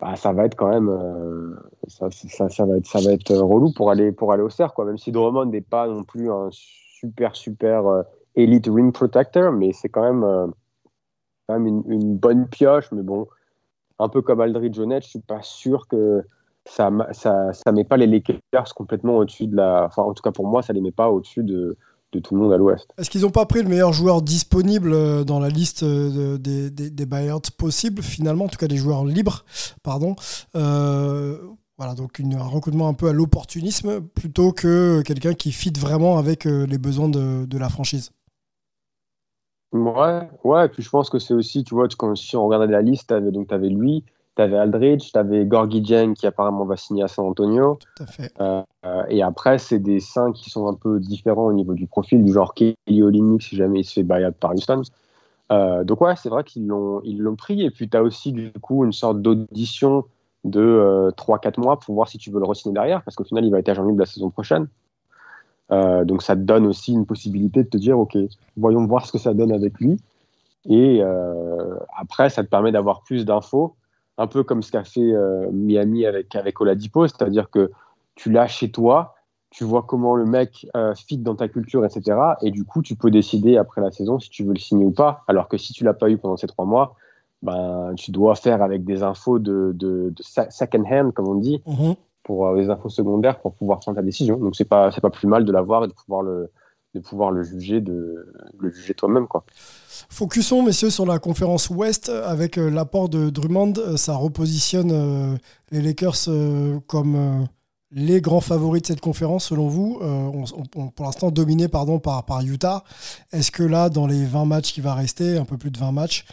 bah, ça va être quand même, euh, ça, va être, ça va être relou pour aller, pour aller au cerf, quoi. Même si Drummond n'est pas non plus un super, super elite ring protector, mais c'est quand même, quand même une, bonne pioche. Mais bon, un peu comme Aldridge Jonet, je suis pas sûr que ça, ça met pas les Lakers complètement au-dessus de la. Enfin, en tout cas pour moi, ça les met pas au-dessus de, de tout le monde à l'Ouest. Est-ce qu'ils n'ont pas pris le meilleur joueur disponible euh, dans la liste euh, de- des, des, des buyouts possibles, finalement, en tout cas des joueurs libres, pardon Euh, Voilà, donc une- un recrutement un peu à l'opportunisme plutôt que quelqu'un qui fit vraiment avec les besoins de, de la franchise? Ouais, ouais, et puis je pense que c'est aussi, tu vois, quand, si on regardait la liste, donc tu avais lui, tu avais Aldridge, tu avais Gorgie Dieng qui apparemment va signer à San Antonio. Tout à fait. Euh, euh, et après, c'est des 5 qui sont un peu différents au niveau du profil, du genre Kelly Olynyk si jamais il se fait buyout par Houston. Euh, donc ouais, c'est vrai qu'ils l'ont, ils l'ont pris. Et puis tu as aussi du coup une sorte d'audition de euh, 3-4 mois pour voir si tu veux le re-signer derrière, parce qu'au final, il va être agent libre la saison prochaine. Euh, donc ça te donne aussi une possibilité de te dire, ok, voyons voir ce que ça donne avec lui. Et après, ça te permet d'avoir plus d'infos, un peu comme ce qu'a fait euh, Miami avec, avec Oladipo, c'est-à-dire que tu l'as chez toi, tu vois comment le mec euh, fit dans ta culture, etc. Et du coup, tu peux décider après la saison si tu veux le signer ou pas. Alors que si tu l'as pas eu pendant ces trois mois, ben, tu dois faire avec des infos de, de, second hand, comme on dit, Mhm. pour euh, des infos secondaires pour pouvoir prendre ta décision. Donc c'est pas pas plus mal de l'avoir et de pouvoir le de pouvoir le juger de le juger toi-même quoi. Focusons, messieurs, sur la conférence Ouest avec euh, l'apport de Drummond. Euh, Ça repositionne euh, les Lakers comme les grands favoris de cette conférence, selon vous. Pour l'instant, dominés pardon, par, par Utah. Est-ce que là, dans les 20 matchs qui va rester, un peu plus de 20 matchs,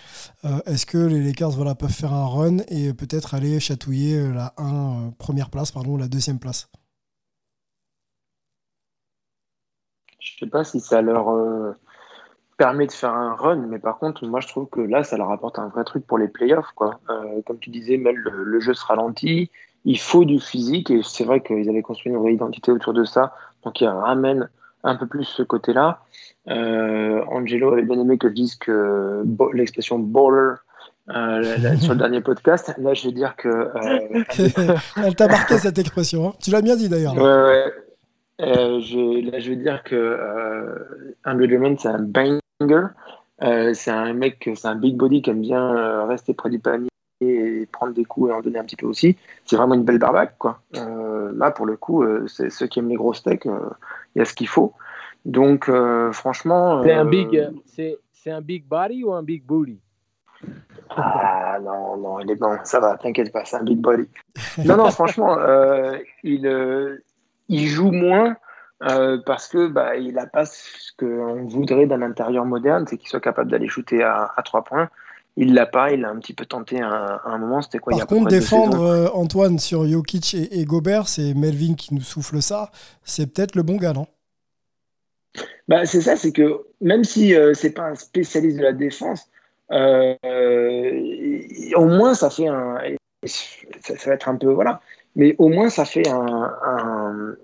est-ce que les Lakers voilà, peuvent faire un run et peut-être aller chatouiller la 1 euh, première place, pardon, la deuxième place? Je sais pas si ça leur euh, permet de faire un run, mais par contre, moi je trouve que là, ça leur apporte un vrai truc pour les playoffs. Quoi. Euh, comme tu disais, Mel, le, le jeu se ralentit, il faut du physique, et c'est vrai qu'ils avaient construit une vraie identité autour de ça, donc ils ramènent un peu plus ce côté-là. Euh, Angelo avait bien aimé que je dise que l'expression baller euh, sur le dernier podcast. Là, je veux dire que. euh, Elle t'a marqué cette expression. hein tu l'as bien dit d'ailleurs. Ouais, ouais. Euh, je, là, je veux dire que euh, Andrew Drummond, c'est un banger. Euh, c'est un mec, c'est un big body qui aime bien euh, rester près du panier et prendre des coups et en donner un petit peu aussi. C'est vraiment une belle barbaque, quoi. Là, pour le coup, c'est ceux qui aiment les gros steaks, il y a ce qu'il faut. Donc, franchement. C'est un big, c'est c'est un big body ou un big booty? Ah non, non, il est bon, ça va, t'inquiète pas, c'est un big body. Non, non, franchement, euh, il, euh, il joue moins euh, parce que bah, il n'a pas ce qu'on voudrait d'un intérieur moderne, c'est qu'il soit capable d'aller shooter à, à 3 points. Il l'a pas, il a un petit peu tenté à un, à un moment, c'était quoi il y a Par contre, défendre euh, Antoine sur Jokic et, et Gobert, c'est Melvin qui nous souffle ça. C'est peut-être le bon gars, non? Bah, c'est ça, c'est que même si euh, c'est pas un spécialiste de la défense, euh, au moins ça fait un. Ça, ça va être un peu. Voilà. Mais au moins ça fait un, un,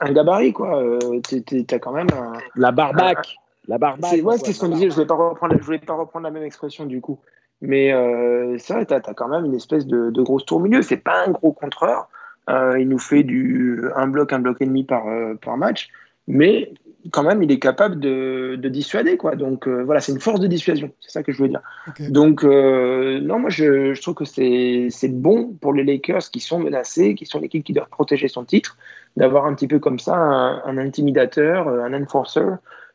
un gabarit, quoi. Euh, T'as quand même un. La barbaque. La barbaque. C'est ouais, ce qu'on disait, je voulais pas reprendre, je voulais pas reprendre la même expression du coup. Mais euh, c'est vrai, tu as, quand même une espèce de, de grosse tour milieu. C'est pas un gros contreur. Euh, il nous fait du un bloc, un bloc et demi par, euh, par match. Mais quand même, il est capable de, de dissuader. Quoi. Donc euh, voilà, c'est une force de dissuasion. C'est ça que je veux dire. Donc euh, non, moi je, je trouve que c'est bon pour les Lakers qui sont menacés, qui sont l'équipe qui doit protéger son titre, d'avoir un petit peu comme ça un, un intimidateur, un enforcer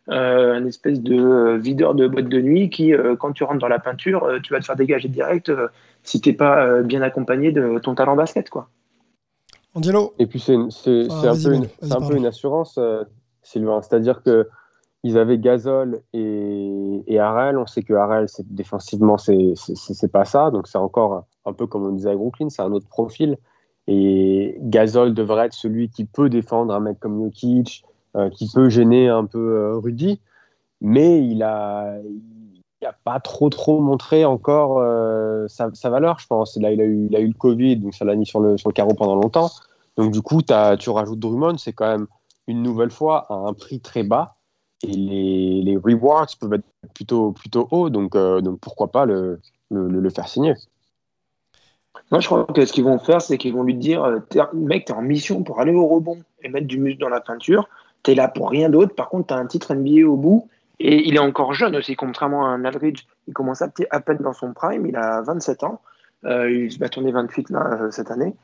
un espèce de videur de boîte de nuit qui, quand tu rentres dans la peinture, tu vas te faire dégager direct si t'es pas bien accompagné de ton talent basket, quoi. Angelo Et puis c'est Ah, un, peu une, un peu une assurance, euh, C'est-à-dire que ils avaient Gasol et, et. On sait que Harrell, défensivement, c'est c'est- pas ça. Donc c'est encore un peu comme on disait à Brooklyn, c'est un autre profil. Et Gasol devrait être celui qui peut défendre un mec comme Jokic, euh, qui peut gêner un peu euh, Rudy. Mais il a, il a pas trop trop montré encore euh, sa, valeur, je pense. Là, il a eu, il a eu le Covid, donc ça l'a mis sur le, sur le carreau pendant longtemps. Donc du coup, tu rajoutes Drummond, c'est quand même une nouvelle fois à un prix très bas et les, rewards peuvent être plutôt, plutôt hauts, donc, euh, donc pourquoi pas le, le, faire signer. Moi, je crois que ce qu'ils vont faire, c'est qu'ils vont lui dire euh, Mec, t'es en mission pour aller au rebond et mettre du muscle dans la peinture. T'es là pour rien d'autre. Par contre, t'as un titre NBA au bout. Et il est encore jeune aussi, contrairement à un Aldridge. Il commence à, à peine dans son prime. Il a 27 ans. Euh, il va tourner 28 là, cette année.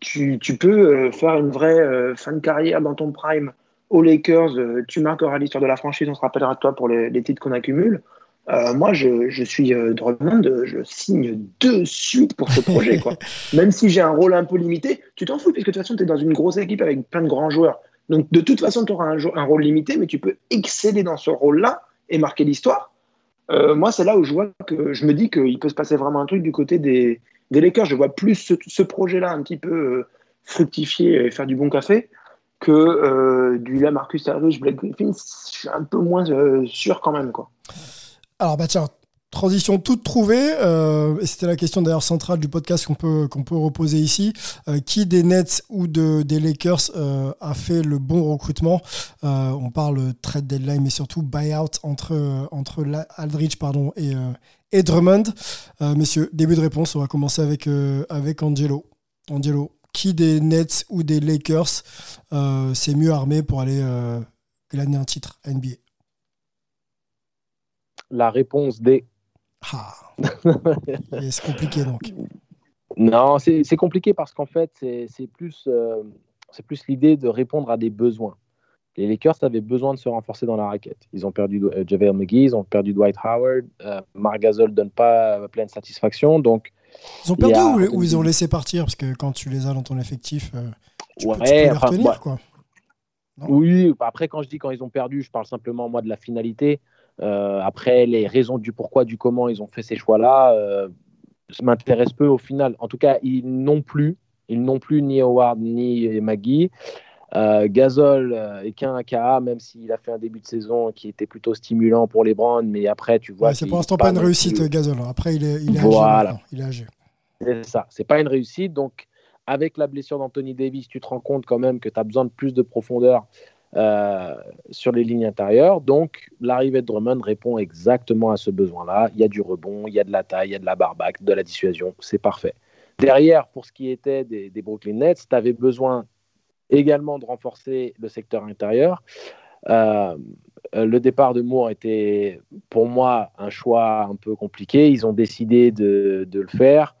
Tu, tu peux euh, faire une vraie euh, fin de carrière dans ton prime aux Lakers. euh, tu marqueras l'histoire de la franchise. On se rappellera de toi pour les, les titres qu'on accumule. Euh, moi, je, je suis euh, Drummond, je signe de suite pour ce projet. Quoi. Même si j'ai un rôle un peu limité, tu t'en fous, puisque de toute façon, tu es dans une grosse équipe avec plein de grands joueurs. Donc, de toute façon, tu auras un, rôle limité, mais tu peux exceller dans ce rôle-là et marquer l'histoire. Euh, moi, c'est là où je vois que je me dis qu'il peut se passer vraiment un truc du côté des, des Lakers. Je vois plus ce, projet-là un petit peu euh, fructifier et faire du bon café que euh, du Lamarcus Aldridge, Blake Griffin. Je suis un peu moins euh, sûr quand même. Quoi. Alors, bah tiens, transition toute trouvée. euh, c'était la question d'ailleurs centrale du podcast qu'on peut, peut reposer ici. Euh, qui des Nets ou de, des Lakers a fait le bon recrutement? On parle trade deadline, mais surtout buyout entre, entre Aldridge pardon, et, et Drummond. Euh, messieurs, début de réponse. On va commencer avec, euh, avec Angelo. Angelo, qui des Nets ou des Lakers euh, s'est mieux armé pour aller glaner un titre NBA La réponse D. Ah, c'est compliqué donc. Non, c'est compliqué parce qu'en fait, c'est c'est plus, euh, c'est plus l'idée de répondre à des besoins. Les Lakers avaient besoin de se renforcer dans la raquette. Ils ont perdu euh, JaVale McGee, ils ont perdu Dwight Howard, euh, Marc Gasol donne pas euh, pleine satisfaction. Donc, Ils ont perdu a- ou, ou ils ont laissé partir Parce que quand tu les as dans ton effectif, euh, tu, peux, tu Ouais, peux les enfin, retenir. ouais. Quoi. Non. oui, après, quand je dis quand ils ont perdu, je parle simplement, moi, de la finalité. Euh, après, les raisons du pourquoi, du comment ils ont fait ces choix-là, ça m'intéresse peu au final. En tout cas, ils n'ont plus, ils n'ont plus ni Howard ni Maggie. Euh, Gasol euh, est qu'un AKA, même s'il a fait un début de saison qui était plutôt stimulant pour les Browns, mais après, tu vois. Ouais, c'est pour l'instant pas une réussite, plus- Gasol. Après, il est, il est Voilà. âgé. Il est âgé. C'est ça, c'est pas une réussite. Donc, avec la blessure d'Anthony Davis, tu te rends compte quand même que tu as besoin de plus de profondeur euh, sur les lignes intérieures. Donc, l'arrivée de Drummond répond exactement à ce besoin-là. Il y a du rebond, il y a de la taille, il y a de la barbaque, de la dissuasion. C'est parfait. Derrière, pour ce qui était des, des Brooklyn Nets, tu avais besoin également de renforcer le secteur intérieur. Euh, le départ de Moore était pour moi un choix un peu compliqué. Ils ont décidé de, de le faire.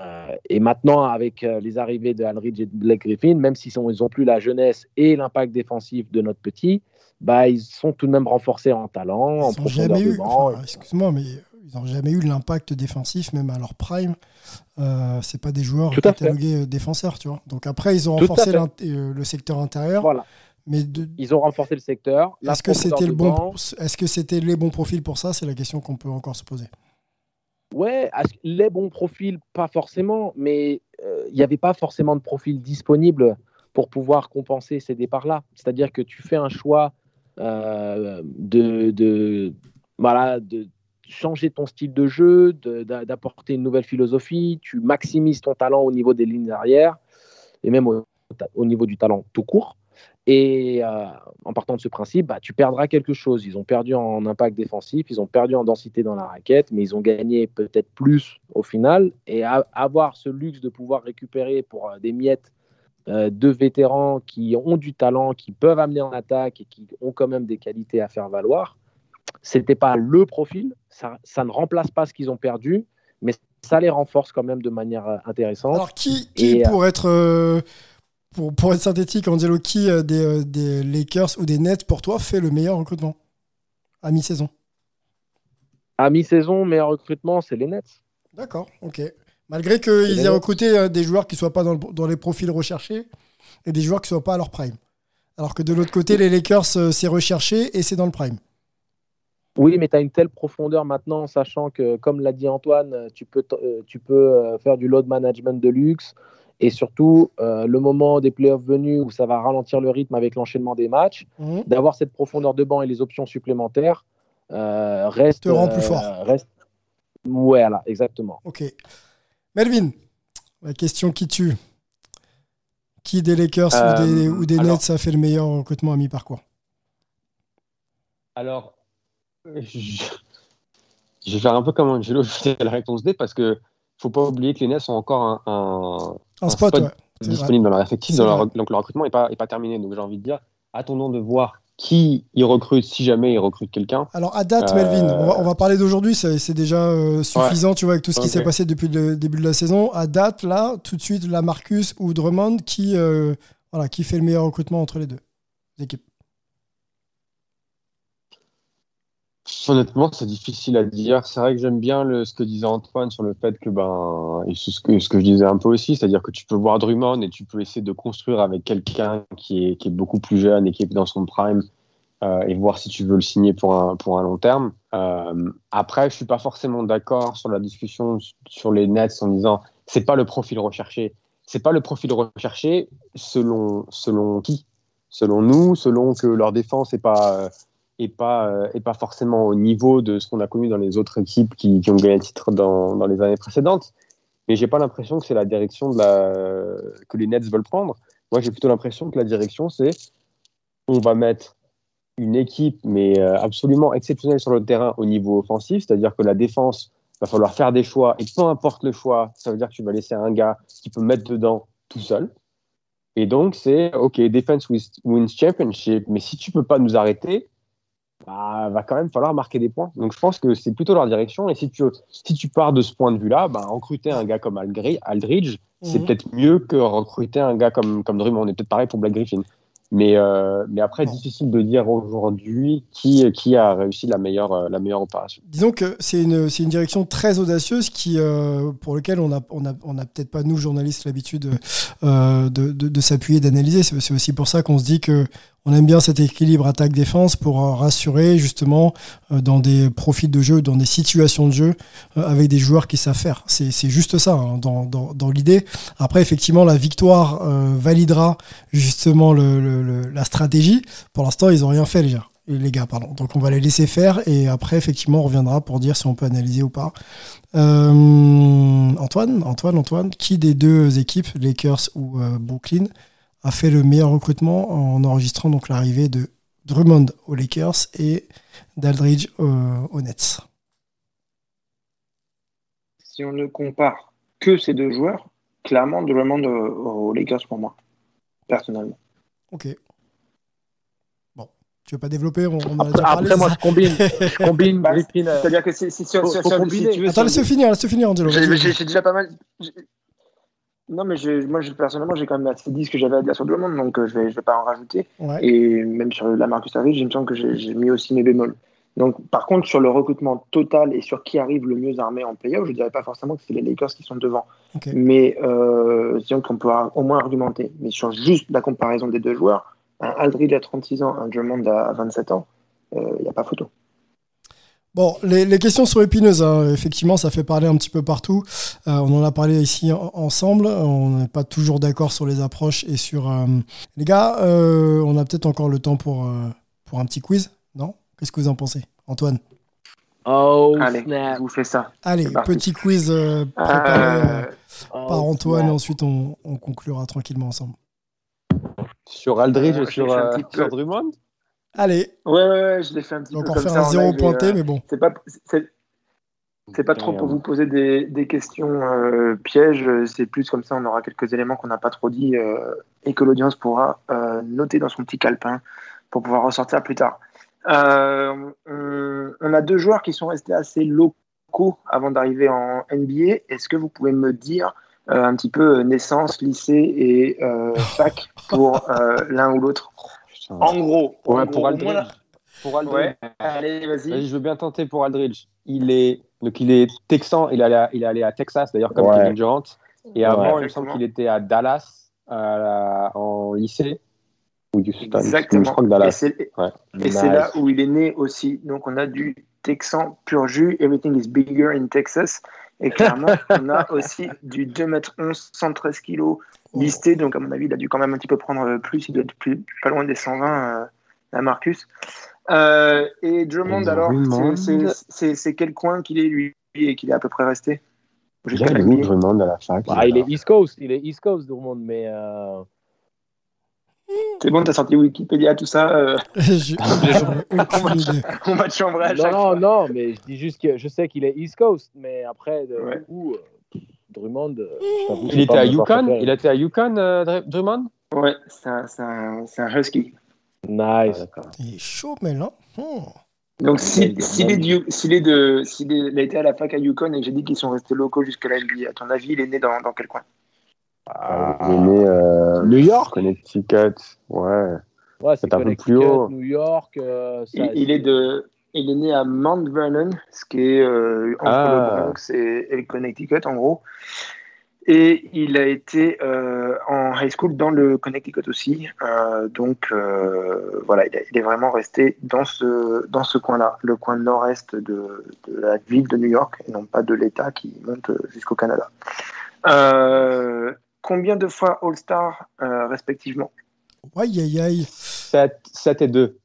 Euh, et maintenant, avec euh, les arrivées de Aldridge et de Blake Griffin, même s'ils n'ont plus la jeunesse et l'impact défensif de notre petit, bah, ils sont tout de même renforcés en talent, en Ils n'ont profondeur de banc. enfin, excuse-moi, mais ils n'ont jamais eu l'impact défensif, même à leur prime. Euh, c'est pas des joueurs fait. catalogués euh, défenseurs, tu vois. Donc après, ils ont Tout renforcé euh, le secteur intérieur. Voilà. Mais de- Ils ont renforcé le secteur. est-ce que c'était le bon, est-ce que c'était les bons profils pour ça? C'est la question qu'on peut encore se poser. Ouais, les bons profils, pas forcément, mais euh, il n'y avait pas forcément de profil disponible pour pouvoir compenser ces départs-là. C'est-à-dire que tu fais un choix euh, de, de, voilà, de changer ton style de jeu, de- d'a- d'apporter une nouvelle philosophie, tu maximises ton talent au niveau des lignes arrière et même au, au niveau du talent tout court. Et euh, en partant de ce principe, bah, tu perdras quelque chose. Ils ont perdu en impact défensif, ils ont perdu en densité dans la raquette, mais ils ont gagné peut-être plus au final. Et avoir ce luxe de pouvoir récupérer pour euh, des miettes euh, deux vétérans qui ont du talent, qui peuvent amener en attaque et qui ont quand même des qualités à faire valoir, c'était pas le profil. Ça, ça ne remplace pas ce qu'ils ont perdu, mais ça les renforce quand même de manière euh, intéressante. Alors qui, qui Et, euh, pour être euh, pour, pour être synthétique, Angelo, qui des, des Lakers ou des Nets, pour toi, fait le meilleur recrutement à mi-saison? À mi-saison, meilleur recrutement, c'est les Nets. D'accord, ok. Malgré qu'ils aient recruté des joueurs qui ne soient pas dans, le- dans les profils recherchés et des joueurs qui ne soient pas à leur prime. Alors que de l'autre côté, les Lakers, c'est recherché et c'est dans le prime. Oui, mais tu as une telle profondeur maintenant, sachant que, comme l'a dit Antoine, euh, tu peux, euh, tu peux euh, faire du load management de luxe. Et surtout, euh, le moment des playoffs venus où ça va ralentir le rythme avec l'enchaînement des matchs, Mhm. d'avoir cette profondeur de banc et les options supplémentaires euh, reste. Te rend plus euh, fort. Reste... Ouais, voilà, exactement. Ok. Melvin, la question qui tue. Qui des Lakers ou des, ou des alors- Nets a fait le meilleur recrutement à mi-parcours? Alors, je... je vais faire un peu comme Angelo, je vais la réponse D parce que faut pas oublier que les Nets ont encore un, un, Un spot, ouais. Disponible dans leur effectif, dans leur- donc le recrutement n'est pas, est pas terminé. Donc j'ai envie de dire, attendons de voir qui ils recrutent si jamais ils recrutent quelqu'un. Alors à date, Euh, Melvin, on va, on va parler d'aujourd'hui, c'est déjà euh, suffisant, tu vois, avec tout ce qui s'est passé depuis le début de la saison. À date, là, tout de suite, la Marcus ou Drummond, qui, euh, voilà, qui fait le meilleur recrutement entre les deux équipes Honnêtement, c'est difficile à dire. C'est vrai que j'aime bien le, ce que disait Antoine sur le fait que, ben, et ce que, ce que je disais un peu aussi, c'est-à-dire que tu peux voir Drummond et tu peux essayer de construire avec quelqu'un qui est, qui est beaucoup plus jeune et qui est dans son prime euh, et voir si tu veux le signer pour un, pour un long terme. Euh, après, je suis pas forcément d'accord sur la discussion sur les Nets en disant c'est pas le profil recherché. C'est pas le profil recherché selon, selon qui? Selon nous, selon que leur défense est pas. Et pas, euh, et pas forcément au niveau de ce qu'on a connu dans les autres équipes qui, ont gagné le titre dans, dans les années précédentes. Mais j'ai pas l'impression que c'est la direction que les Nets veulent prendre. Moi, j'ai plutôt l'impression que la direction, c'est on va mettre une équipe, mais euh, absolument exceptionnelle sur le terrain au niveau offensif, c'est-à-dire que la défense, va falloir faire des choix, et peu importe le choix, ça veut dire que tu vas laisser un gars qui peut mettre dedans tout seul. Et donc, c'est OK, defense wins championship, mais si tu peux pas nous arrêter, bah, va quand même falloir marquer des points. Donc je pense que c'est plutôt leur direction. Et si tu, si tu pars de ce point de vue-là, bah, recruter un gars comme Aldri- Aldridge, c'est Mhm. peut-être mieux que recruter un gars comme, comme Drummond. On est peut-être pareil pour Black Griffin. Mais, euh, mais après, difficile de dire aujourd'hui qui, qui a réussi la meilleure, euh, la meilleure opération. Disons que c'est une, une direction très audacieuse qui, euh, pour laquelle on n'a on a, on a peut-être pas, nous, journalistes, l'habitude euh, de, de, de s'appuyer, d'analyser. C'est aussi pour ça qu'on se dit que on aime bien cet équilibre attaque-défense pour euh, rassurer justement euh, dans des profils de jeu, dans des situations de jeu euh, avec des joueurs qui savent faire. C'est juste ça hein, dans, l'idée. Après, effectivement, la victoire validera justement la stratégie. Pour l'instant, ils n'ont rien fait, les. Les gars, pardon. Donc on va les laisser faire et après, effectivement, on reviendra pour dire si on peut analyser ou pas. Antoine, Antoine, Antoine, qui des deux équipes, Lakers ou Brooklyn, a fait le meilleur recrutement en enregistrant donc l'arrivée de Drummond aux Lakers et d'Aldridge aux Nets Si on ne compare que ces deux joueurs, clairement Drummond aux Lakers pour moi, personnellement. Ok. Bon, tu veux pas développer? On, on a Après, après, moi, je combine, je combine Bah, Griffin. euh, C'est-à-dire que si, si, si, Faut- si- faut si- combiner. si tu veux, Attends, si- laisse finir, laisse finir, Angelo. J'ai déjà pas mal. Non, mais moi, personnellement, j'ai quand même assez dit ce que j'avais à dire sur Drummond, donc euh, je vais, je vais pas en rajouter. Ouais. Et même sur la Marcus Aldridge, il me semble que j'ai mis aussi mes bémols. Donc, par contre, sur le recrutement total et sur qui arrive le mieux armé en playoff, je dirais pas forcément que c'est les Lakers qui sont devant. Mais euh, disons qu'on peut au moins argumenter. Mais sur juste la comparaison des deux joueurs, un Aldridge à 36 ans, un Drummond à 27 ans, il n'y a pas photo. Bon, les, les questions sont épineuses. hein. Effectivement, ça fait parler un petit peu partout. Euh, on en a parlé ici en- ensemble. On n'est pas toujours d'accord sur les approches et sur. euh, Les gars, euh, on a peut-être encore le temps pour, euh, pour un petit quiz, non? Qu'est-ce que vous en pensez, Antoine? Oh, Allez, snap. vous fais ça. Allez, petit quiz euh, préparé Oh, par Antoine et ensuite on, on conclura tranquillement ensemble. Sur Aldridge Euh, et je sur, euh, sur Drummond? Allez, Ouais, ouais, ouais, je l'ai fait un petit on va peu comme faire ça. un zéro et, pointé, euh, mais bon. C'est pas, c'est, c'est pas trop pour vous poser des, des questions euh, pièges. C'est plus comme ça, on aura quelques éléments qu'on n'a pas trop dit euh, et que l'audience pourra euh, noter dans son petit calepin pour pouvoir ressortir plus tard. Euh, on, on a deux joueurs qui sont restés assez locaux avant d'arriver en NBA. Est-ce que vous pouvez me dire un petit peu naissance, lycée et fac pour l'un ou l'autre? En gros. Ouais, pour Aldridge. Pour Aldridge. Ouais, allez, vas-y. je veux bien tenter pour Aldridge. Il est, donc il est texan, il est allé à, il est allé à Texas d'ailleurs, comme Ouais. Kevin Durant. Et avant, il me semble qu'il était à Dallas à la- en lycée. Exactement. Je crois que Et Dallas. c'est Ouais. et c'est là où il est né aussi. Donc on a du Texan pur jus. Everything is bigger in Texas. Et clairement, on a aussi du 2m11, 113 kg listé. Donc à mon avis, il a dû quand même un petit peu prendre plus. Il doit être plus, pas loin des 120, euh, la Marcus. Euh, et Drummond, alors, c'est- quel coin qu'il est lui et qu'il est à peu près resté? NBA. Drummond à la fac? Bah, il est East Coast, il est East Coast, Drummond, mais euh, C'est bon, t'as sorti Wikipédia, tout ça. euh, aucune idée. on va te chambrer à non, chaque non, fois. non, mais je dis juste que je sais qu'il est East Coast, mais après, de Ouais. où euh, Drummond, euh, je Il était à Yukon? Il était à Yukon, euh, Dr- Drummond? Ouais, c'est un, c'est un- c'est un husky. Nice. Il est chaud, mais là. hmm. Donc, si- s'il est, du- s'il est de, s'il est- il a été à la fac à Yukon et que j'ai dit qu'ils sont restés locaux jusqu'à la NBA, à ton avis, il est né dans, dans quel coin? Ah, Il est né euh, New York? Connecticut. Ouais. Ouais, c'est un peu plus haut. New York. euh, ça, il, il est de, il est né à Mount Vernon, ce qui est euh, entre Ah. le Bronx et, et le Connecticut, en gros. Et il a été euh, en high school dans le Connecticut aussi. Euh, donc, euh, voilà, il, a- il est vraiment resté dans ce, dans ce coin-là, le coin nord-est de, de la ville de New York, et non pas de l'État qui monte jusqu'au Canada. Euh, combien de fois All-Star euh, respectivement? Aïe, aïe, aïe. 7, 7 et 2.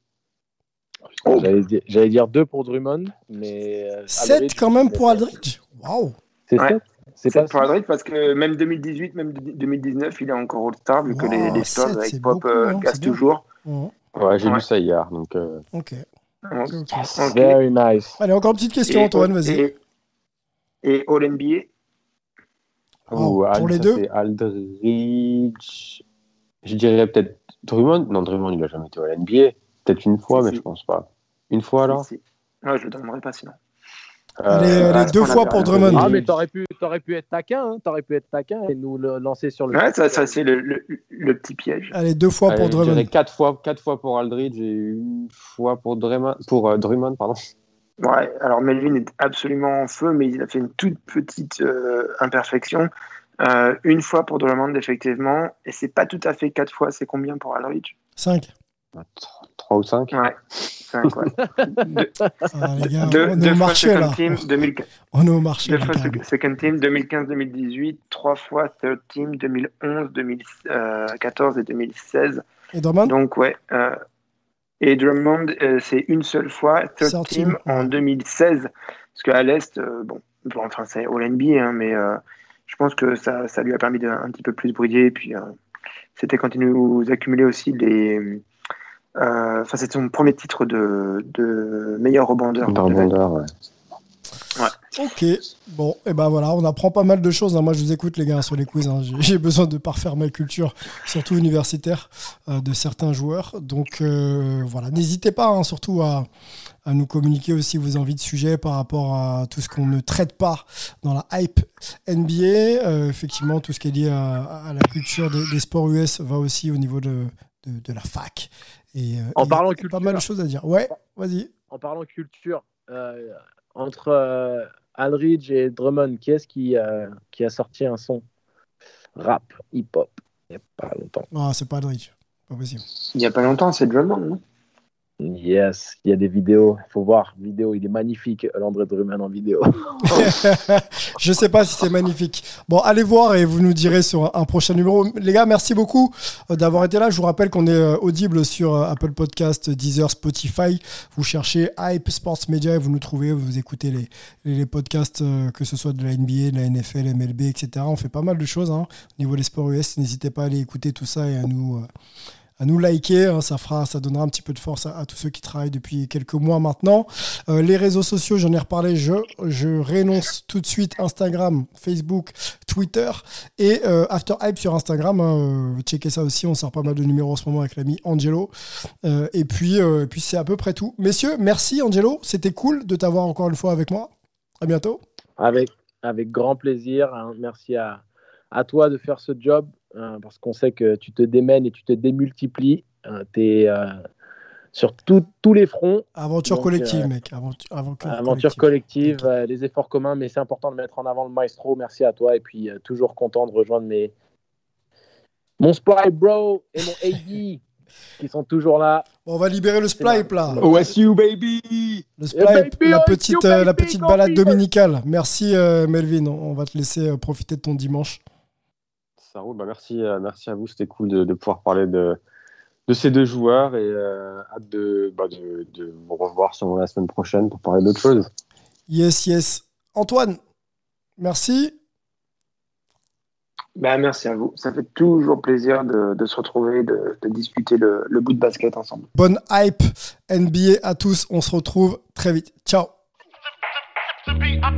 J'allais dire, j'allais dire deux pour Drummond, mais. euh, 7 Aldridge, quand même pour. Aldridge? Waouh. C'est Ouais. sept? C'est C'est pas pour Aldridge parce que même 2018, même 2019, il est encore All-Star vu que Wow, les, les Spurs avec Pop beaucoup, euh, hein, cassent bien. toujours. Hmm. Ouais, j'ai Ouais. lu ça hier. Donc, euh, Ok. Donc, ok. ok. Very nice. Allez, encore une petite question, Et- Antoine, vas-y. Et, et All NBA, ou pour les deux Aldridge. Je dirais peut-être Drummond. Non, Drummond, il a jamais été à l'NBA. Peut-être une fois, Si, mais si. je pense pas. Une fois alors si, si. Non, je le donnerai pas sinon. Allez, Euh, allez, à ce deux fois pour. Drummond. Ah, mais t'aurais pu, t'aurais pu être taquin, hein, t'aurais pu être taquin et nous le lancer sur le. Ouais, ça, ça c'est le, le, le petit piège. Allez, deux fois allez, pour je dirais Drummond. quatre fois, quatre fois pour Aldridge et une fois pour Drummond. Pour euh, Drummond, pardon. Ouais, alors Melvin est absolument en feu, mais il a fait une toute petite euh, imperfection. Euh, une fois pour Drummond, effectivement, et c'est pas tout à fait quatre fois, c'est combien pour Aldridge 5. 3 ou 5 Ouais, cinq, ouais. deux, Ah, les gars, deux- on est deux au fois marché, second là. team, 2015. On est au marché, Deux là, fois second team 2015-2018, trois fois third team 2011, 2014 et 2016. Et Drummond Donc ouais. euh, et Drummond, euh, c'est une seule fois third Third team en ouais. 2016. Parce qu'à l'Est, euh, bon, bon, enfin c'est All NBA, hein, mais euh, je pense que ça, ça lui a permis de un petit peu plus briller. Et puis euh, c'était quand il nous accumulait aussi les... euh, Enfin, c'était son premier titre de, de meilleur rebondeur. D'un rebondeur, ouais. Ok, bon, et ben voilà, on apprend pas mal de choses. hein. Moi, je vous écoute, les gars, sur les quiz. hein. J'ai- besoin de parfaire ma culture, surtout universitaire, euh, de certains joueurs. Donc euh, voilà, n'hésitez pas, hein, surtout à, à nous communiquer aussi vos envies de sujets par rapport à tout ce qu'on ne traite pas dans la hype NBA. Euh, effectivement, tout ce qui est lié à, à la culture des, des sports US va aussi au niveau de, de, de la fac. Et, En il y a parlant pas culture. mal de choses à dire. Ouais, vas-y. En parlant culture, euh, entre euh, Aldridge et Drummond, qui est-ce qui, euh, qui a sorti un son rap, hip-hop, il n'y a pas longtemps Ah, c'est pas Aldridge. Pas possible. Il n'y a pas longtemps, c'est Drummond, non? Yes, il y a des vidéos, il faut voir, vidéo, il est magnifique, l'André Drummond en vidéo. je sais pas si c'est magnifique. Bon, allez voir et vous nous direz sur un, prochain numéro. Les gars, merci beaucoup euh, d'avoir été là. Je vous rappelle qu'on est euh, audible sur euh, Apple Podcast, Deezer, Spotify. Vous cherchez Hype Sports Media et vous nous trouvez. Vous écoutez les, les, podcasts, que ce soit de la NBA, de la NFL, MLB, etc. On fait pas mal de choses hein, au niveau des sports US. N'hésitez pas à aller écouter tout ça et à nous. À nous liker, hein, ça fera, ça donnera un petit peu de force à, tous ceux qui travaillent depuis quelques mois maintenant. Euh, les réseaux sociaux, j'en ai reparlé, je, je rénonce tout de suite Instagram, Facebook, Twitter et euh, After Hype sur Instagram. hein, euh, checkez ça aussi, on sort pas mal de numéros en ce moment avec l'ami Angelo. Euh, et puis, puis c'est à peu près tout. Messieurs, merci Angelo, c'était cool de t'avoir encore une fois avec moi. À bientôt. Avec, avec grand plaisir. hein. Merci à, à toi de faire ce job parce qu'on sait que tu te démènes et tu te démultiplies. tu es sur tout- tous les fronts. Aventure Donc, collective, euh, mec. Aventure, aventure Aventure collective, euh, les efforts communs, mais c'est important de mettre en avant le maestro. Merci à toi et puis euh, toujours content de rejoindre mes mon Spy Bro et mon AD qui sont toujours là. Bon, on va libérer le splipe là. OSU, baby Le splipe, baby, la oh, petite, you, euh, la baby, petite go balade dominicale. Merci euh, Melvin. On on va te laisser euh, profiter de ton dimanche. Ça roule. Bah, merci, euh, merci à vous. C'était cool de, de pouvoir parler de, de ces deux joueurs et euh, hâte de, bah, de, de vous revoir sûrement la semaine prochaine pour parler d'autres choses. Yes, yes. Antoine, merci. Ben, merci à vous. Ça fait toujours plaisir de, de se retrouver, de, de discuter le, le bout de basket ensemble. Bonne hype NBA à tous. On se retrouve très vite. Ciao. to be up